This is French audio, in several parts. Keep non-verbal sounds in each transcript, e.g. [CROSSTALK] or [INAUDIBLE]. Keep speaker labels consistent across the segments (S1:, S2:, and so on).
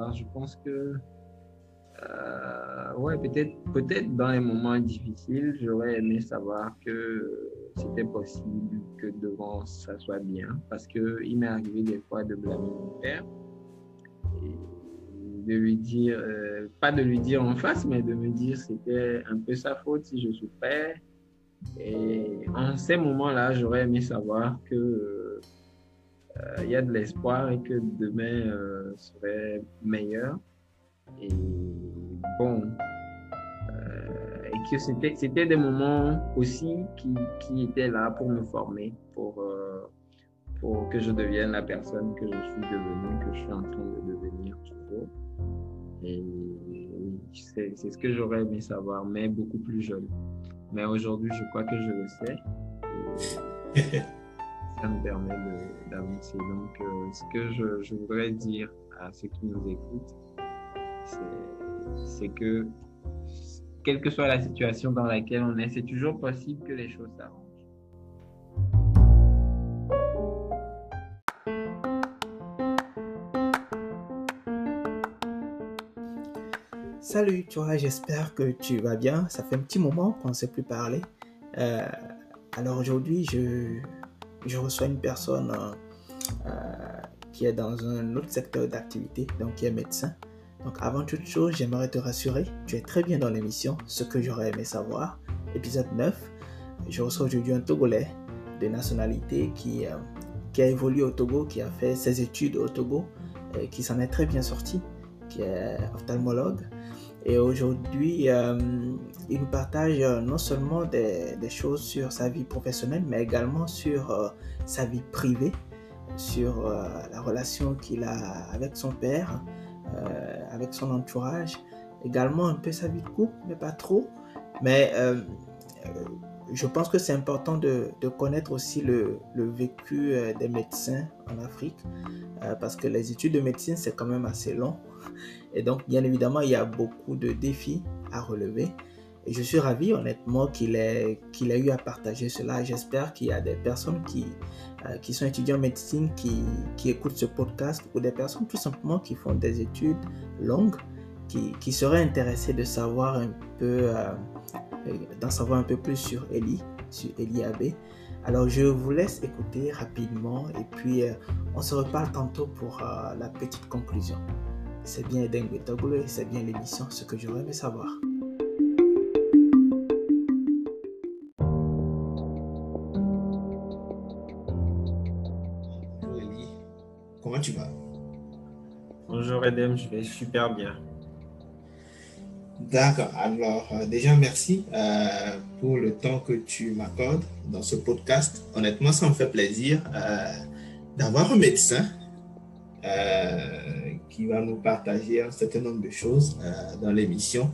S1: savoir. Je pense que, euh, ouais, peut-être, peut-être dans les moments difficiles, j'aurais aimé savoir que c'était possible que devant ça soit bien, parce que il m'est arrivé des fois de blâmer mon père et de lui dire, euh, pas de lui dire en face, mais de me dire c'était un peu sa faute si je souffrais. Et en ces moments-là, j'aurais aimé savoir que il euh, y a de l'espoir et que demain euh, serait meilleur. Et bon, euh, et que c'était, c'était des moments aussi qui, qui, étaient là pour me former, pour, pour que je devienne la personne que je suis devenue, que je suis en train de devenir toujours. Et c'est, c'est ce que j'aurais aimé savoir, mais beaucoup plus jeune. Mais aujourd'hui, je crois que je le sais. [LAUGHS] ça me permet d'avancer. Donc, euh, ce que je, voudrais dire à ceux qui nous écoutent, c'est que, quelle que soit la situation dans laquelle on est, c'est toujours possible que les choses s'arrangent.
S2: Salut, tu vois, j'espère que tu vas bien. Ça fait un petit moment qu'on ne s'est plus parlé. Euh, alors aujourd'hui, je, je reçois une personne euh, euh, qui est dans un autre secteur d'activité, donc qui est médecin. Donc avant toute chose, j'aimerais te rassurer, tu es très bien dans l'émission, ce que j'aurais aimé savoir. Épisode 9, je reçois aujourd'hui un Togolais de nationalité qui, euh, qui a évolué au Togo, qui a fait ses études au Togo, et qui s'en est très bien sorti, qui est ophtalmologue. Et aujourd'hui, euh, il nous partage euh, non seulement des, choses sur sa vie professionnelle, mais également sur euh, sa vie privée, sur la relation qu'il a avec son père, avec son entourage, également un peu sa vie de couple, mais pas trop. Mais je pense que c'est important de, connaître aussi le, vécu des médecins en Afrique, parce que les études de médecine, c'est quand même assez long. Et donc, bien évidemment, il y a beaucoup de défis à relever. Et je suis ravi, honnêtement, qu'il ait, qu'il ait eu à partager cela. J'espère qu'il y a des personnes qui, euh, qui sont étudiants en médecine qui, qui, écoutent ce podcast ou des personnes tout simplement qui font des études longues, qui, qui seraient intéressées de savoir un peu, euh, d'en savoir un peu plus sur Eli, sur Eli Abbé. Alors, je vous laisse écouter rapidement et puis euh, on se reparle tantôt pour la petite conclusion. C'est bien Eden Betoglo et c'est bien l'émission, ce que j'aurais aimé savoir.
S3: Comment tu vas?
S1: Bonjour Edem, je vais super bien.
S3: D'accord, alors euh, déjà merci euh, pour le temps que tu m'accordes dans ce podcast. Honnêtement, ça me fait plaisir euh, d'avoir un médecin qui va nous partager un certain nombre de choses dans l'émission.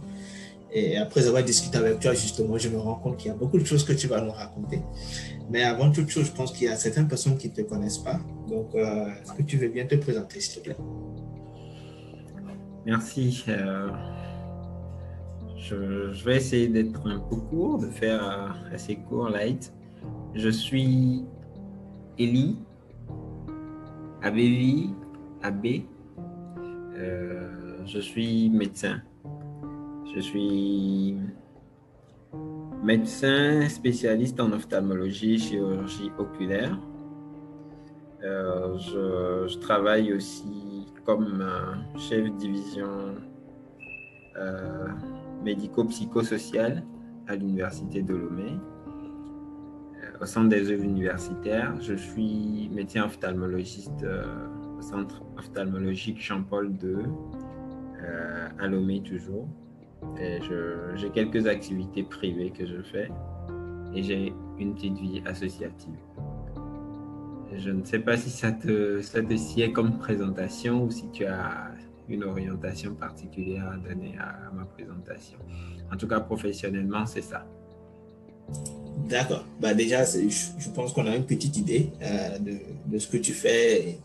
S3: Et après avoir discuté avec toi, justement, je me rends compte qu'il y a beaucoup de choses que tu vas nous raconter. Mais avant toute chose, je pense qu'il y a certaines personnes qui ne te connaissent pas. Donc, est-ce que tu veux bien te présenter, s'il te plaît?
S1: Merci. Euh, je, vais essayer d'être un peu court, de faire assez court, light. Je suis Eli Abevi Abbé euh, je suis médecin. Je suis médecin spécialiste en ophtalmologie, chirurgie oculaire. Euh, je, travaille aussi comme chef de division euh, médico-psychosociale à l'université de Lomé. au centre des œuvres universitaires, je suis médecin ophtalmologiste au centre ophtalmologique Jean-Paul II, euh, à Lomé toujours. J'ai quelques activités privées que je fais et j'ai une petite vie associative. je ne sais pas si ça te, ça te sied comme présentation ou si tu as une orientation particulière à donner à, ma présentation. En tout cas, professionnellement, c'est ça.
S3: D'accord. Bah déjà, je, pense qu'on a une petite idée euh, de, ce que tu fais.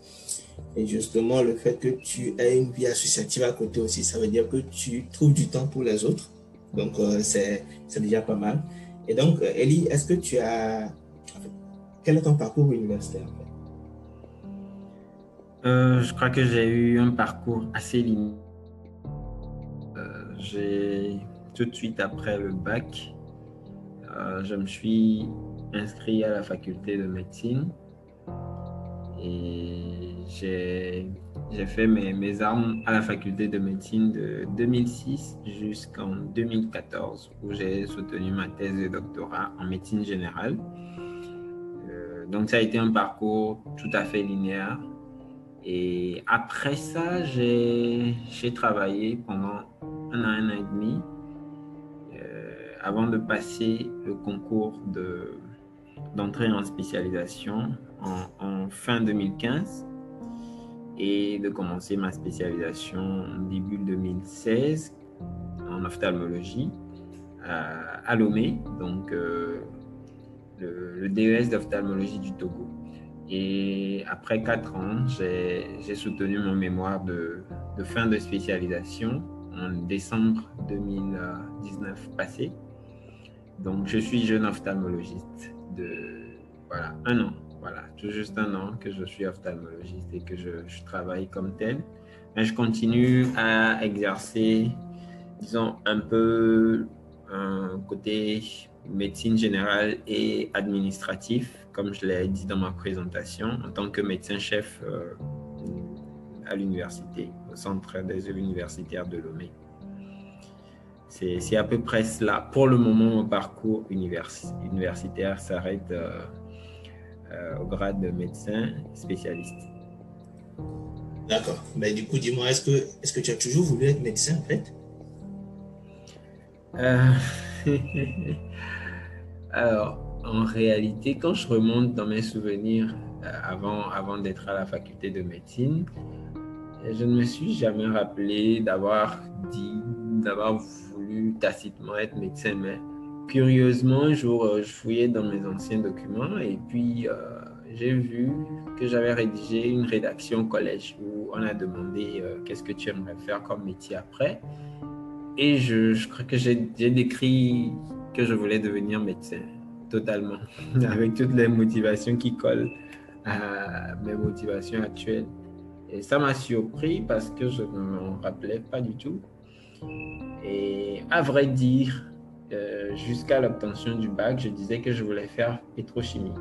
S3: Et justement, le fait que tu aies une vie associative à côté aussi, ça veut dire que tu trouves du temps pour les autres. Donc, euh, c'est déjà pas mal. Et donc, euh, Ellie, est-ce que tu as... quel est ton parcours universitaire?
S1: Euh, je crois que j'ai eu un parcours assez linéaire. Euh, j'ai tout de suite après le bac, euh, je me suis inscrit à la faculté de médecine et j'ai fait mes, mes, armes à la faculté de médecine de 2006 jusqu'en 2014 où j'ai soutenu ma thèse de doctorat en médecine générale. Donc ça a été un parcours tout à fait linéaire. Et après ça, j'ai travaillé pendant un an, et demi euh, avant de passer le concours d'entrée en spécialisation en, fin 2015 et de commencer ma spécialisation début 2016 en ophtalmologie à, Lomé, donc euh, le, DES d'ophtalmologie du Togo. Et après quatre ans, j'ai soutenu mon mémoire de, fin de spécialisation en décembre 2019 passé. Donc, je suis jeune ophtalmologiste de voilà, un an voilà, tout juste un an que je suis ophtalmologiste et que je, travaille comme tel. Mais je continue à exercer, disons, un peu un côté médecine générale et administratif, comme je l'ai dit dans ma présentation, en tant que médecin-chef euh, à l'université, au centre des œuvres universitaires de Lomé. C'est à peu près cela. Pour le moment, mon parcours universitaire s'arrête. Euh, euh, au grade de médecin spécialiste.
S3: D'accord. Mais du coup, dis-moi, est-ce que, est que tu as toujours voulu être médecin en fait? [LAUGHS]
S1: Alors, en réalité, quand je remonte dans mes souvenirs euh, avant, d'être à la faculté de médecine, je ne me suis jamais rappelé d'avoir dit, d'avoir voulu tacitement être médecin, mais curieusement, un jour, euh, je fouillais dans mes anciens documents et puis euh, j'ai vu que j'avais rédigé une rédaction au collège où on a demandé qu'est-ce que tu aimerais faire comme métier après. Et je, crois que j'ai décrit que je voulais devenir médecin, totalement, [LAUGHS] avec toutes les motivations qui collent à mes motivations actuelles. Et ça m'a surpris parce que je ne m'en rappelais pas du tout. Et à vrai dire, euh, jusqu'à l'obtention du bac, je disais que je voulais faire pétrochimie.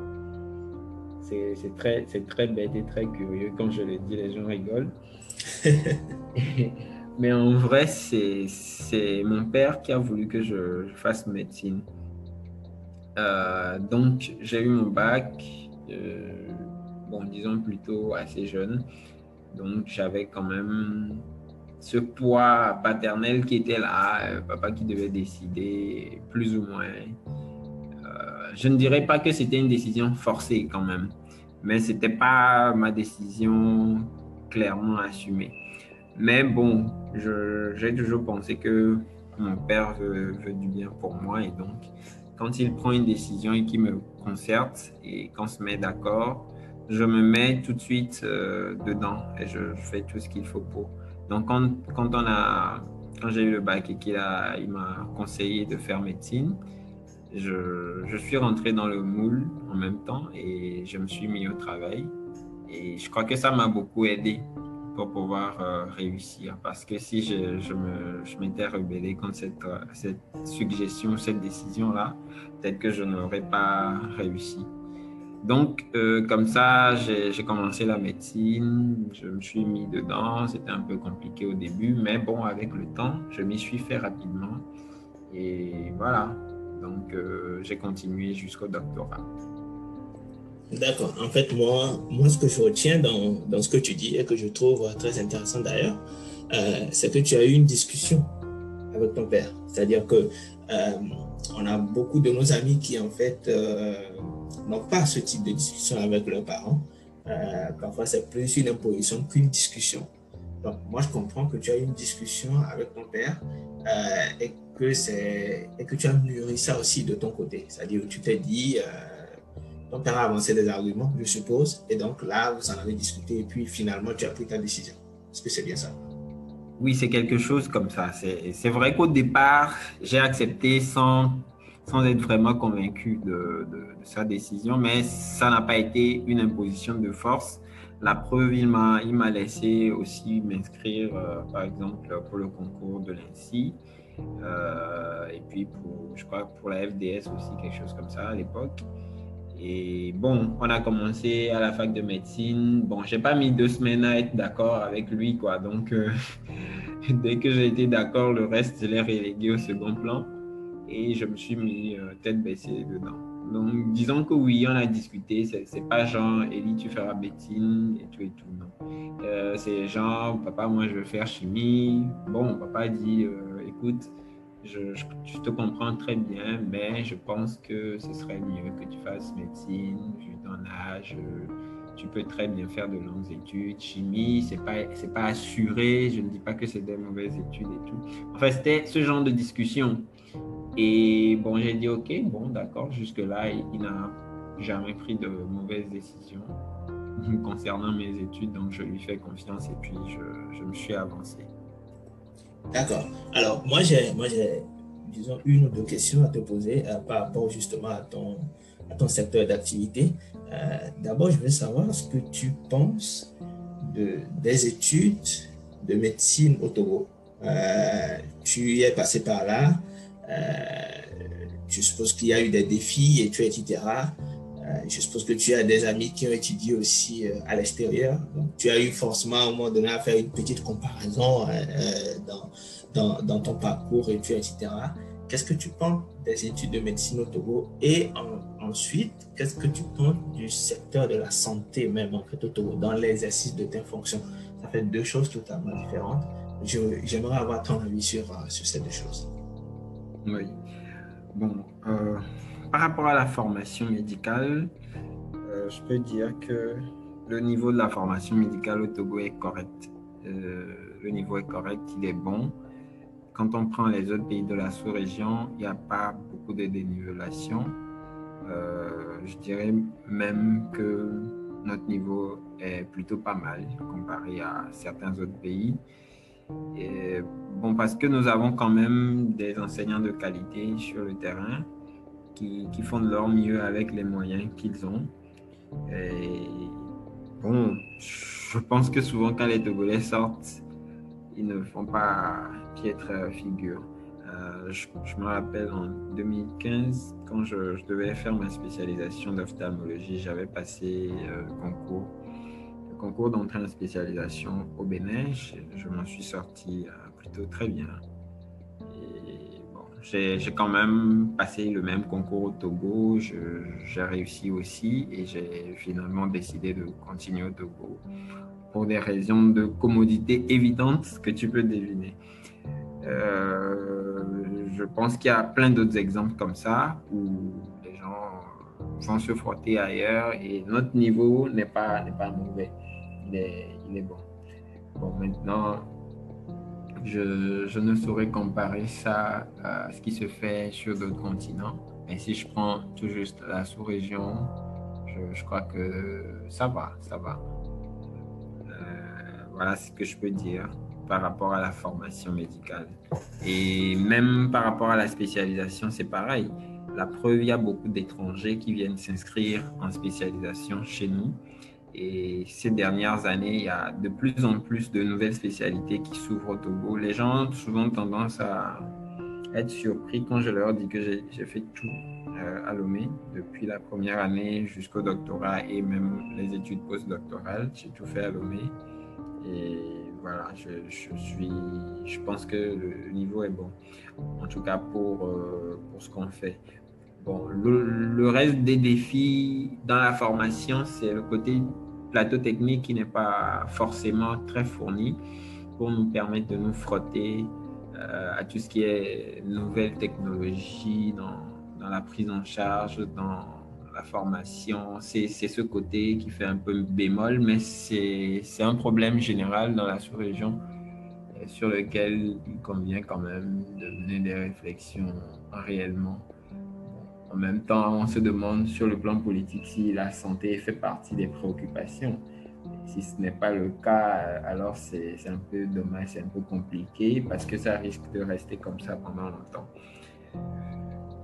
S1: C'est très, très bête et très curieux. Quand je le dis, les gens rigolent. [LAUGHS] [LAUGHS] Mais en vrai, c'est mon père qui a voulu que je, fasse médecine. Euh, donc, j'ai eu mon bac, euh, bon, disons plutôt assez jeune. Donc, j'avais quand même ce poids paternel qui était là, euh, papa qui devait décider plus ou moins. Je ne dirais pas que c'était une décision forcée quand même, mais ce n'était pas ma décision clairement assumée. Mais bon, j'ai toujours pensé que mon père veut, du bien pour moi et donc quand il prend une décision et qu'il me concerte et qu'on se met d'accord, je me mets tout de suite euh, dedans et je fais tout ce qu'il faut pour. Donc, quand, quand on a, quand j'ai eu le bac et qu'il a, il m'a conseillé de faire médecine, je, je, suis rentré dans le moule en même temps et je me suis mis au travail. Et je crois que ça m'a beaucoup aidé pour pouvoir euh, réussir. Parce que si je, je, me, je m'étais rebellé contre cette, cette suggestion, cette décision-là, peut-être que je n'aurais pas réussi. Donc, euh, comme ça, j'ai commencé la médecine, je me suis mis dedans, c'était un peu compliqué au début, mais bon, avec le temps, je m'y suis fait rapidement. Et voilà, donc euh, j'ai continué jusqu'au doctorat.
S3: D'accord. En fait, moi, moi, ce que je retiens dans, dans, ce que tu dis et que je trouve très intéressant d'ailleurs, euh, c'est que tu as eu une discussion avec ton père. C'est-à-dire que on a beaucoup de nos amis qui, en fait, n'ont pas ce type de discussion avec leurs parents. Euh, parfois, c'est plus une imposition qu'une discussion. Donc, moi, je comprends que tu as eu une discussion avec ton père euh, et, que et que tu as mûri ça aussi de ton côté. C'est-à-dire que tu t'es dit, euh, ton père a avancé des arguments, je suppose, et donc là, vous en avez discuté et puis finalement, tu as pris ta décision. Est-ce que c'est bien ça?
S1: Oui, c'est quelque chose comme ça. C'est, vrai qu'au départ, j'ai accepté sans sans être vraiment convaincu de, sa décision, mais ça n'a pas été une imposition de force. la preuve, il m'a, laissé aussi m'inscrire, euh, par exemple, pour le concours de l'INSI. Euh, et puis, pour, je crois, pour la FDS aussi, quelque chose comme ça à l'époque. Et bon, on a commencé à la fac de médecine. Bon, j'ai pas mis deux semaines à être d'accord avec lui, quoi. Donc, euh, [LAUGHS] dès que j'ai été d'accord, le reste, je l'ai relégué au second plan. Et je me suis mis tête baissée dedans. Donc, disons que oui, on a discuté. C'est pas genre, Elie, tu feras médecine et tout et tout. Non. Euh, c'est genre, papa, moi, je veux faire chimie. Bon, papa dit, euh, écoute, je, te comprends très bien, mais je pense que ce serait mieux que tu fasses médecine, vu ton âge. Tu peux très bien faire de longues études. Chimie, c'est pas, pas assuré. Je ne dis pas que c'est des mauvaises études et tout. Enfin, c'était ce genre de discussion. Et bon, j'ai dit, OK, bon, d'accord, jusque-là, il, n'a jamais pris de mauvaises décisions [LAUGHS] concernant mes études, donc je lui fais confiance et puis je, je me suis avancé.
S3: D'accord. Alors, moi, j'ai, moi, j'ai, disons, une ou deux questions à te poser euh, par rapport justement à ton, à ton secteur d'activité. Euh, d'abord, je veux savoir ce que tu penses de, des études de médecine au Togo. Euh, tu es passé par là. Euh, je suppose qu'il y a eu des défis et tu etc. Euh, je suppose que tu as des amis qui ont étudié aussi euh, à l'extérieur. Tu as eu forcément à un moment donné à faire une petite comparaison dans, dans, dans, ton parcours et etc. Qu'est-ce que tu penses des études de médecine au Togo? Et ensuite, qu'est-ce que tu penses du secteur de la santé même en fait au Togo, dans l'exercice de tes fonctions? Ça fait deux choses totalement différentes. J'aimerais avoir ton avis sur, sur ces deux choses.
S1: Oui. Bon, euh, par rapport à la formation médicale, euh, je peux dire que le niveau de la formation médicale au Togo est correct. Euh, le niveau est correct, il est bon. Quand on prend les autres pays de la sous-région, il n'y a pas beaucoup de dénivellation. je dirais même que notre niveau est plutôt pas mal comparé à certains autres pays. Et, bon, parce que nous avons quand même des enseignants de qualité sur le terrain qui, font de leur mieux avec les moyens qu'ils ont. Et bon, je pense que souvent quand les Togolais sortent, ils ne font pas piètre figure. Euh, je, me rappelle en 2015, quand je, devais faire ma spécialisation d'ophtalmologie, j'avais passé euh, le concours concours d'entrée en spécialisation au Bénin, je, m'en suis sorti euh, plutôt très bien. J'ai quand même passé le même concours au Togo, j'ai réussi aussi et j'ai finalement décidé de continuer au Togo pour des raisons de commodité évidentes que tu peux deviner. Euh, je pense qu'il y a plein d'autres exemples comme ça où les gens vont se frotter ailleurs et notre niveau n'est pas, pas mauvais il est, bon. Bon, maintenant, je, ne saurais comparer ça à ce qui se fait sur d'autres continents. Mais si je prends tout juste la sous-région, je, je, crois que ça va, ça va. Euh, voilà ce que je peux dire par rapport à la formation médicale. Et même par rapport à la spécialisation, c'est pareil. La preuve, il y a beaucoup d'étrangers qui viennent s'inscrire en spécialisation chez nous et ces dernières années, il y a de plus en plus de nouvelles spécialités qui s'ouvrent au Togo. Les gens ont souvent tendance à être surpris quand je leur dis que j'ai fait tout euh, à Lomé, depuis la première année jusqu'au doctorat et même les études postdoctorales. J'ai tout fait à Lomé. Et voilà, je, suis, je pense que le niveau est bon, en tout cas pour, euh, pour ce qu'on fait. Le, reste des défis dans la formation, c'est le côté plateau technique qui n'est pas forcément très fourni pour nous permettre de nous frotter euh, à tout ce qui est nouvelles technologies dans, dans, la prise en charge, dans la formation. C'est ce côté qui fait un peu bémol, mais c'est un problème général dans la sous-région euh, sur lequel il convient quand même de mener des réflexions réellement. En même temps, on se demande sur le plan politique si la santé fait partie des préoccupations. si ce n'est pas le cas, alors c'est un peu dommage, c'est un peu compliqué parce que ça risque de rester comme ça pendant longtemps.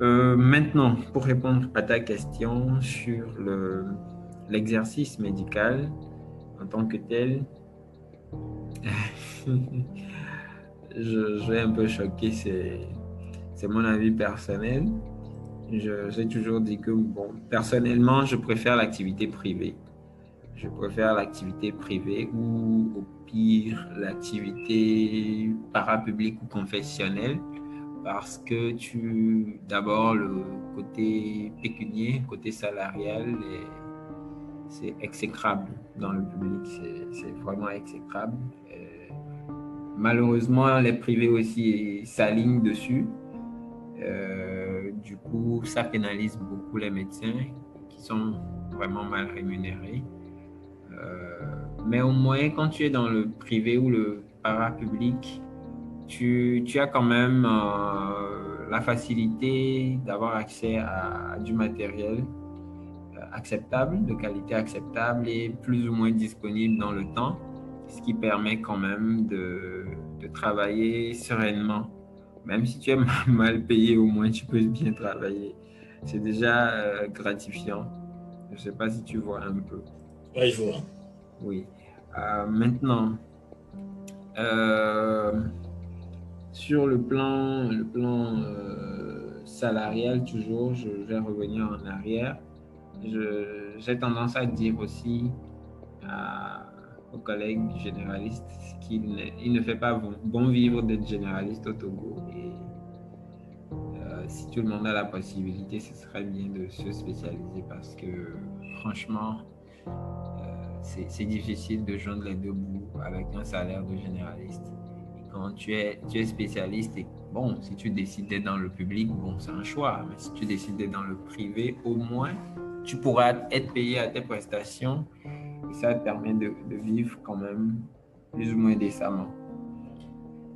S1: Euh, maintenant, pour répondre à ta question sur l'exercice médical, en tant que tel, [LAUGHS] je, je, vais un peu choquer, c'est mon avis personnel. J'ai toujours dit que, bon, personnellement, je préfère l'activité privée. Je préfère l'activité privée ou au pire l'activité parapublique ou confessionnelle parce que tu, d'abord, le côté pécunier, côté salarial, c'est exécrable dans le public, c'est vraiment exécrable. Euh, malheureusement, les privés aussi s'alignent dessus. Euh, du coup, ça pénalise beaucoup les médecins qui sont vraiment mal rémunérés. Euh, mais au moins, quand tu es dans le privé ou le parapublic, tu, tu as quand même euh, la facilité d'avoir accès à, du matériel acceptable, de qualité acceptable et plus ou moins disponible dans le temps, ce qui permet quand même de travailler sereinement même si tu es [LAUGHS] mal payé, au moins tu peux bien travailler. C'est déjà euh, gratifiant. Je ne sais pas si tu vois un peu.
S3: Oui, je vois.
S1: Oui. Euh, maintenant, euh, sur le plan, le plan salarial, toujours, je vais revenir en arrière. J'ai tendance à dire aussi aux collègues généralistes qu'il il ne fait pas bon, vivre d'être généraliste au Togo. Et euh, si tout le monde a la possibilité, ce serait bien de se spécialiser parce que franchement, euh, c'est difficile de joindre les deux bouts avec un salaire de généraliste. Quand tu es, tu es spécialiste, et bon, si tu d'être dans le public, bon, c'est un choix. Mais si tu d'être dans le privé, au moins, tu pourras être payé à tes prestations ça permet de, vivre quand même plus ou moins décemment.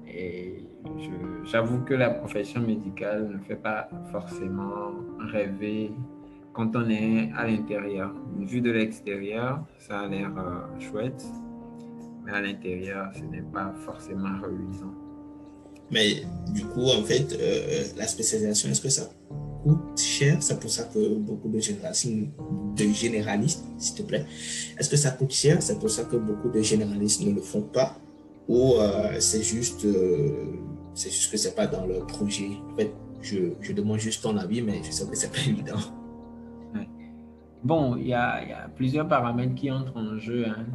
S1: Et j'avoue que la profession médicale ne fait pas forcément rêver quand on est à l'intérieur. Vu de l'extérieur, ça a l'air euh, chouette, mais à l'intérieur, ce n'est pas forcément reluisant.
S3: Mais du coup, en fait, euh, la spécialisation, est-ce que ça coûte cher? C'est pour ça que beaucoup de généralistes s'il te plaît, est-ce que ça coûte cher? C'est pour ça que beaucoup de généralistes ne le font pas Ou euh, c'est juste, euh, c'est juste que c'est pas dans leur projet En fait, je, je, demande juste ton avis, mais je sais que c'est pas [LAUGHS] évident.
S1: Bon, il y, a, plusieurs paramètres qui entrent en jeu. Hein.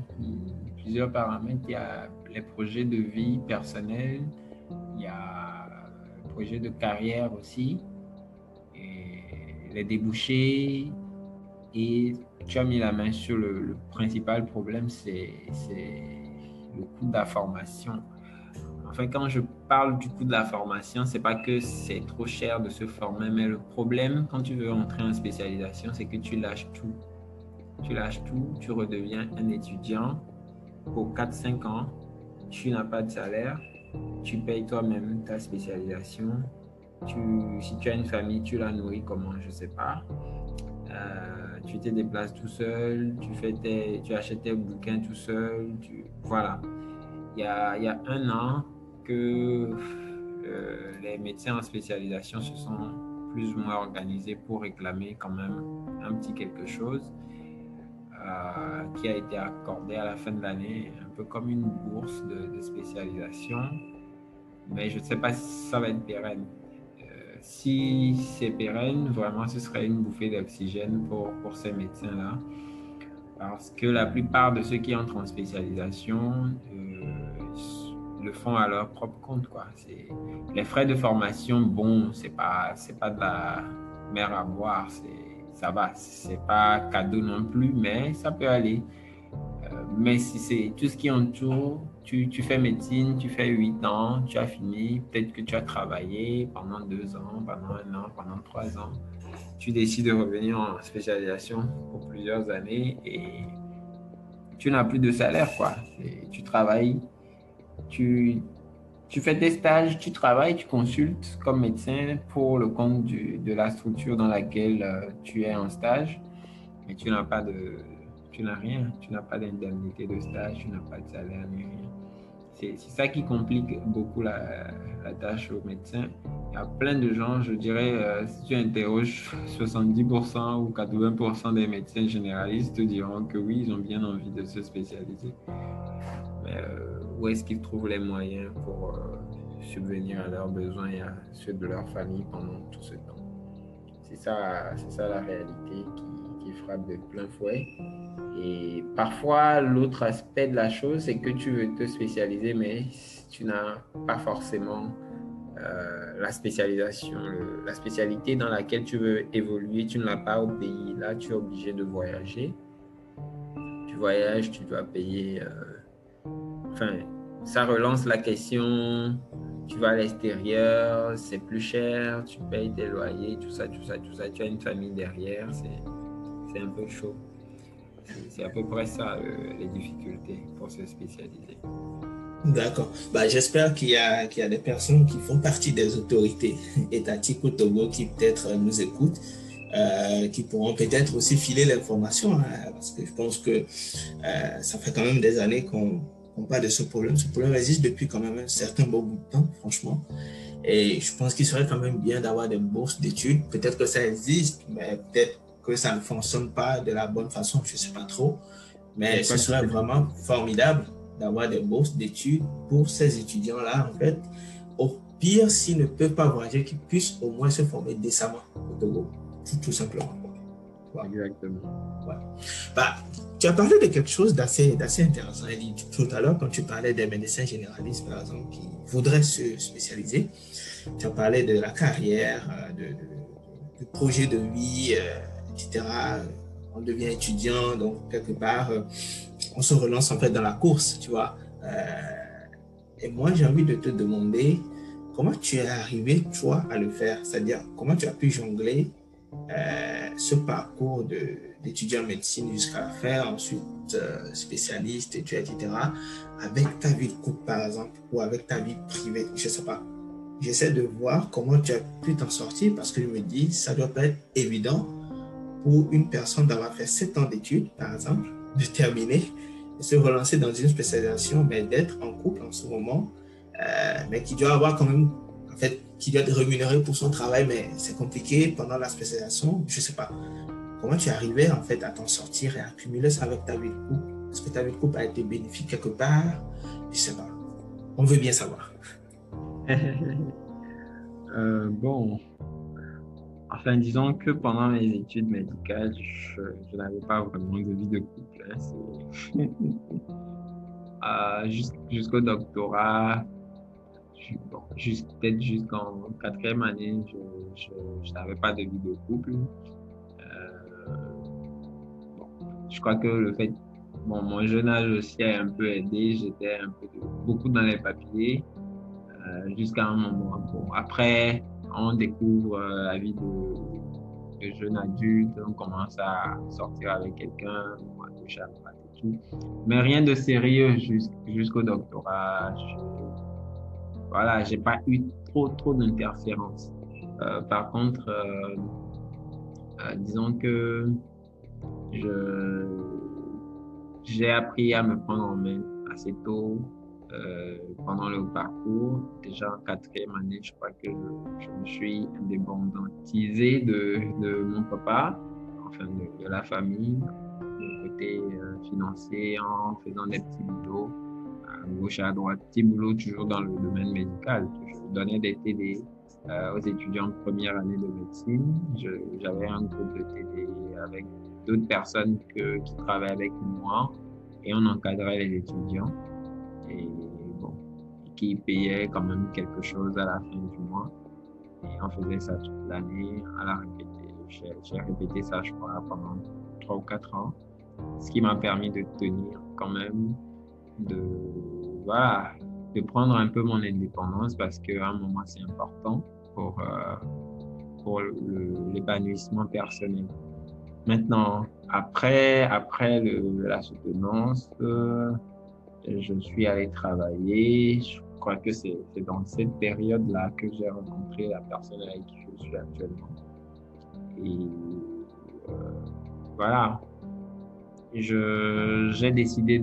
S1: Plusieurs paramètres. Il y a les projets de vie personnelle, il y a le projet de carrière aussi, les débouchés. Et tu as mis la main sur le, principal problème, c'est le coût de la formation. Enfin, quand je parle du coût de la formation, c'est pas que c'est trop cher de se former, mais le problème quand tu veux entrer en spécialisation, c'est que tu lâches tout. Tu lâches tout, tu redeviens un étudiant pour 4-5 ans, tu n'as pas de salaire, tu payes toi-même ta spécialisation. Tu, si tu as une famille, tu la nourris comment, je ne sais pas. Euh, tu te déplaces tout seul, tu, fais tes, tu achètes tes bouquins tout seul. Tu, voilà. Il y a, il y a un an que euh, les médecins en spécialisation se sont plus ou moins organisés pour réclamer quand même un petit quelque chose euh, qui a été accordé à la fin de l'année peu comme une bourse de, spécialisation, mais je ne sais pas si ça va être pérenne. Si c'est pérenne, vraiment, ce serait une bouffée d'oxygène pour, pour ces médecins-là. Parce que la plupart de ceux qui entrent en spécialisation euh, le font à leur propre compte. Les frais de formation, bon, ce n'est pas, pas de la mer à boire, ça va. Ce n'est pas cadeau non plus, mais ça peut aller. Euh, mais si c'est tout ce qui entoure, tu, fais médecine, tu fais 8 ans, tu as fini, peut-être que tu as travaillé pendant 2 ans, pendant un an, pendant 3 ans. Tu décides de revenir en spécialisation pour plusieurs années et tu n'as plus de salaire, quoi. tu travailles, tu, tu fais tes stages, tu travailles, tu consultes comme médecin pour le compte de la structure dans laquelle euh, tu es en stage, mais tu n'as pas de, tu n'as rien, tu n'as pas d'indemnité de stage, tu n'as pas de salaire ni rien. C'est ça qui complique beaucoup la, tâche aux médecins. Il y a plein de gens, je dirais, euh, si tu interroges 70% ou 80% des médecins généralistes te diront que oui, ils ont bien envie de se spécialiser. Mais euh, où est-ce qu'ils trouvent les moyens pour euh, subvenir à leurs besoins et à ceux de leur famille pendant tout ce temps? C'est ça, ça la réalité qui frappe de plein fouet. Et parfois, l'autre aspect de la chose, c'est que tu veux te spécialiser, mais tu n'as pas forcément euh, la spécialisation, la spécialité dans laquelle tu veux évoluer, tu ne l'as pas au pays. Là, tu es obligé de voyager. Tu voyages, tu dois payer. Euh, enfin, ça relance la question. Tu vas à l'extérieur, c'est plus cher, tu payes tes loyers, tout ça, tout ça, tout ça. Tu as une famille derrière, c'est un peu chaud. C'est à peu près ça euh, les difficultés pour se spécialiser.
S3: D'accord. Bah, J'espère qu'il y, qu'il y a des personnes qui font partie des autorités [LAUGHS] étatiques au Togo qui peut-être nous écoutent, euh, qui pourront peut-être aussi filer l'information, hein, parce que je pense que euh, ça fait quand même des années qu'on parle de ce problème. Ce problème existe depuis quand même un certain bon bout de temps, franchement. Et je pense qu'il serait quand même bien d'avoir des bourses d'études. Peut-être que ça existe, mais peut-être que ça ne fonctionne pas de la bonne façon, je ne sais pas trop. Mais ce serait vraiment formidable d'avoir des bourses d'études pour ces étudiants-là, en fait. Au pire, s'ils ne peuvent pas voyager, qu'ils puissent au moins se former décemment au Togo, tout, simplement.
S1: Exactement.
S3: Bah, tu as parlé de quelque chose d'assez intéressant, tout à l'heure, quand tu parlais des médecins généralistes, par exemple, qui voudraient se spécialiser. Tu as parlé de la carrière, euh, de, de, de projet de vie, euh, etc. On devient étudiant, donc quelque part, euh, on se relance en fait dans la course, tu vois. Euh, et moi, j'ai envie de te demander comment tu es arrivé, toi, à le faire? C'est-à-dire, comment tu as pu jongler euh, ce parcours d'étudiant en médecine jusqu'à fin, ensuite spécialiste, etc., avec ta vie de couple, par exemple, ou avec ta vie privée, je ne sais pas. J'essaie de voir comment tu as pu t'en sortir parce que je me dis, ça doit pas être évident pour une personne d'avoir fait 7 ans d'études, par exemple, de terminer, et se relancer dans une spécialisation, mais d'être en couple en ce moment, euh, mais qui doit avoir quand même, en fait, qui doit être rémunéré pour son travail, mais c'est compliqué pendant la spécialisation, je sais pas. Comment tu arrivé, en fait, à t'en sortir et à accumuler ça avec ta vie de couple? Est-ce que ta vie de couple a été bénéfique quelque part Je sais pas. On veut bien savoir. [LAUGHS]
S1: euh, bon, Enfin, disons que pendant mes études médicales, je, n'avais pas vraiment de vie de couple. [LAUGHS] Euh, jusqu'au doctorat, bon, peut-être jusqu'en quatrième année, je, n'avais pas de vie de couple. Euh, je crois que le fait, bon, mon jeune âge aussi a un peu aidé. J'étais un peu beaucoup dans les papiers euh, jusqu'à un moment. Bon, après, on découvre euh, la vie de, jeunes adultes, on commence à sortir avec quelqu'un, à toucher à et tout. Mais rien de sérieux jusqu'au doctorat. Je, voilà, j'ai pas eu trop, trop d'interférences. Euh, par contre, euh, disons que j'ai appris à me prendre en main assez tôt. Euh, pendant le parcours. Déjà en quatrième année, je crois que je, me suis indépendantisé de, mon papa, enfin de, la famille, du côté euh, financier, en faisant des petits boulots à gauche à droite, petits boulots toujours dans le domaine médical. Je donnais des TD euh, aux étudiants de première année de médecine. J'avais un groupe de TD avec d'autres personnes qui travaillaient avec moi et on encadrait les étudiants et bon, qui payait quand même quelque chose à la fin du mois. Et on faisait ça toute l'année à la répéter. J'ai répété ça, je crois, pendant trois ou quatre ans, ce qui m'a permis de tenir quand même, de, voilà, de prendre un peu mon indépendance parce qu'à un moment, c'est important pour, euh, pour l'épanouissement personnel. Maintenant, après, après le, la soutenance, euh, je suis allé travailler. Je crois que c'est dans cette période-là que j'ai rencontré la personne avec qui je suis actuellement. Et euh, voilà. j'ai décidé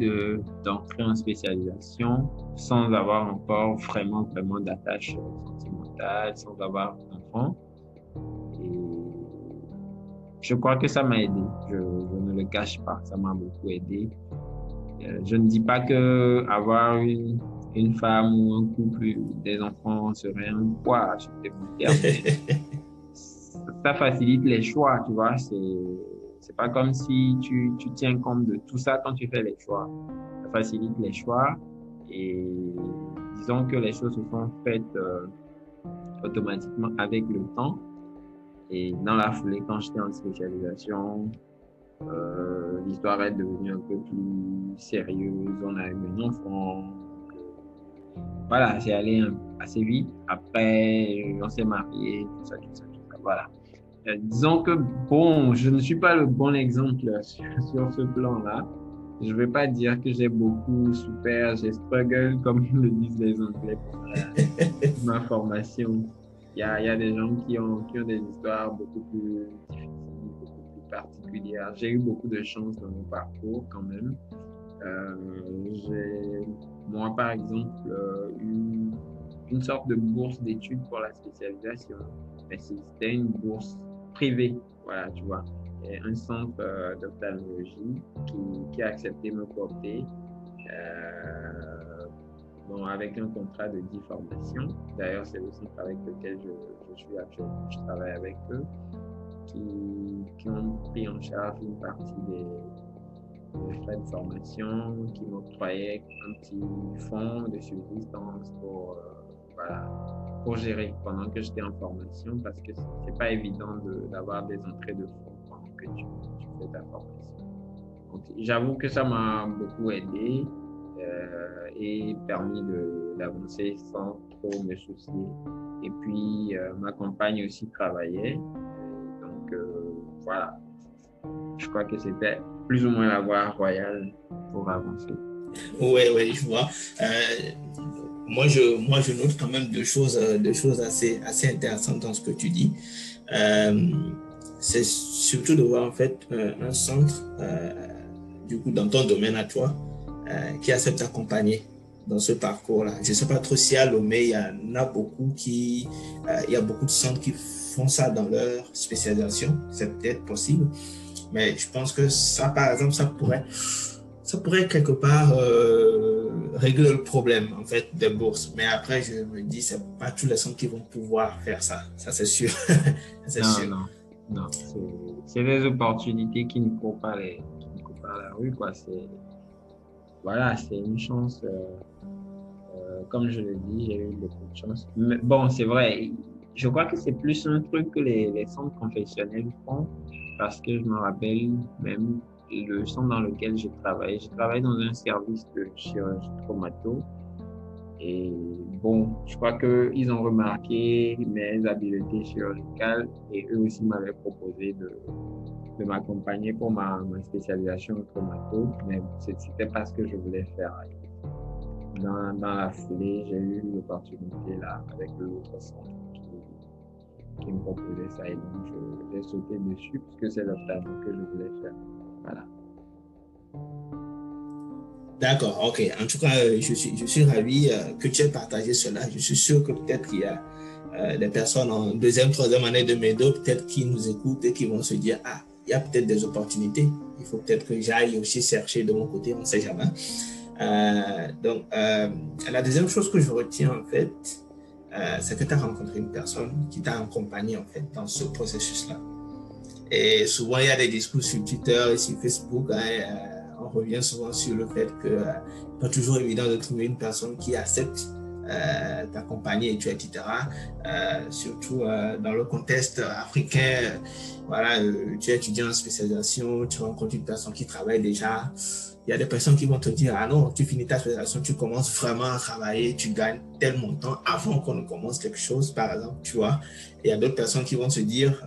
S1: d'entrer en spécialisation sans avoir encore vraiment, vraiment d'attache sentimentale, sans avoir d'enfant. Et je crois que ça m'a aidé. Je, ne le cache pas, ça m'a beaucoup aidé. Euh, je ne dis pas que avoir une, une femme ou un couple, des enfants serait un poids [LAUGHS] ça facilite les choix, tu vois. C'est c'est pas comme si tu, tu, tiens compte de tout ça quand tu fais les choix. Ça facilite les choix et disons que les choses se sont faites euh, automatiquement avec le temps. Et dans la foulée, quand j'étais en spécialisation, euh, l'histoire est devenue un peu plus sérieuse. On a eu un enfant. Voilà, c'est allé assez vite. Après, on s'est marié, tout ça, tout ça, tout ça. Voilà. Euh, disons que, bon, je ne suis pas le bon exemple [LAUGHS] sur, ce plan-là. Je ne vais pas dire que j'ai beaucoup souffert, j'ai struggle, [LAUGHS] comme le disent les Anglais pour [LAUGHS] ma formation. Il y, a, il y a, des gens qui ont, qui ont des histoires beaucoup plus difficiles, particulières. J'ai eu beaucoup de chance dans mon parcours quand même. Euh, j'ai, moi, par exemple, euh, eu une sorte de bourse d'études pour la spécialisation. Mais c'était une bourse privé, voilà, tu vois. Un centre euh, d'ophtalmologie qui, a accepté me porter, euh, bon, avec un contrat de 10 formations. D'ailleurs, c'est le centre avec lequel je, suis actuellement, je travaille avec eux, qui, ont pris en charge une partie des, frais de formation, qui m'octroyaient un petit fonds de subsistance pour, euh, gérer pendant que j'étais en formation parce que c'est pas évident d'avoir des entrées de fonds pendant que tu, fais ta formation. J'avoue que ça m'a beaucoup aidé euh, et permis d'avancer sans trop me soucier. Et puis, euh, ma compagne aussi travaillait. Euh, voilà. Je crois que c'était plus ou moins la voie royale pour avancer.
S3: Oui, oui, je vois moi, je, moi, je note quand même deux choses, euh, deux choses assez, assez intéressantes dans ce que tu dis. Euh, c'est surtout de voir en fait un, centre, euh, du coup, dans ton domaine à toi, qui accepte d'accompagner dans ce parcours-là. Je ne sais pas trop si à Lomé, il y en a beaucoup qui, il y a beaucoup de centres qui font ça dans leur spécialisation. C'est peut-être possible. Mais je pense que ça, par exemple, ça pourrait, ça pourrait quelque part régler le problème en fait des bourses. Mais après, je me dis, c'est pas tous les centres qui vont pouvoir faire ça. Ça, c'est sûr. [LAUGHS]
S1: c'est sûr. Non, non. C'est des opportunités qui ne courent pas, les, qui ne pas la rue. Quoi. C'est, voilà, c'est une chance. Euh, euh, comme je le dis, j'ai eu beaucoup de chance. Mais bon, c'est vrai. Je crois que c'est plus un truc que les, les centres confessionnels font parce que je me rappelle même le centre dans lequel j'ai travaillé. J'ai travaillé dans un service de chirurgie traumato. Et bon, je crois qu'ils ont remarqué mes habiletés chirurgicales et eux aussi m'avaient proposé de, de m'accompagner pour ma, spécialisation en traumato, mais c'était pas ce que je voulais faire. Dans, dans la foulée, j'ai eu l'opportunité là avec l'autre centre qui, me proposait ça et donc j'ai sauté dessus parce que c'est l'optation que je voulais faire. Voilà.
S3: D'accord, ok. En tout cas, euh, je suis, je suis ravi euh, que tu aies partagé cela. Je suis sûr que peut-être qu'il y a euh, des personnes en deuxième, troisième année de Médo, peut-être qui nous écoutent et qui vont se dire, ah, il y a peut-être des opportunités. Il faut peut-être que j'aille aussi chercher de mon côté, on ne sait jamais. donc, la deuxième chose que je retiens, en fait, que tu as rencontré une personne qui t'a accompagné, en fait, dans ce processus-là. Et souvent, il y a des discours sur Twitter et sur Facebook. Hein, euh, on revient souvent sur le fait que euh, pas toujours évident de trouver une personne qui accepte euh, d'accompagner, etc. Euh, surtout dans le contexte africain. Voilà, tu es étudiant en spécialisation, tu rencontres une personne qui travaille déjà. Il y a des personnes qui vont te dire, ah non, tu finis ta spécialisation, tu commences vraiment à travailler, tu gagnes tel montant avant qu'on ne commence quelque chose, par exemple, tu vois. Et il y a d'autres personnes qui vont se dire,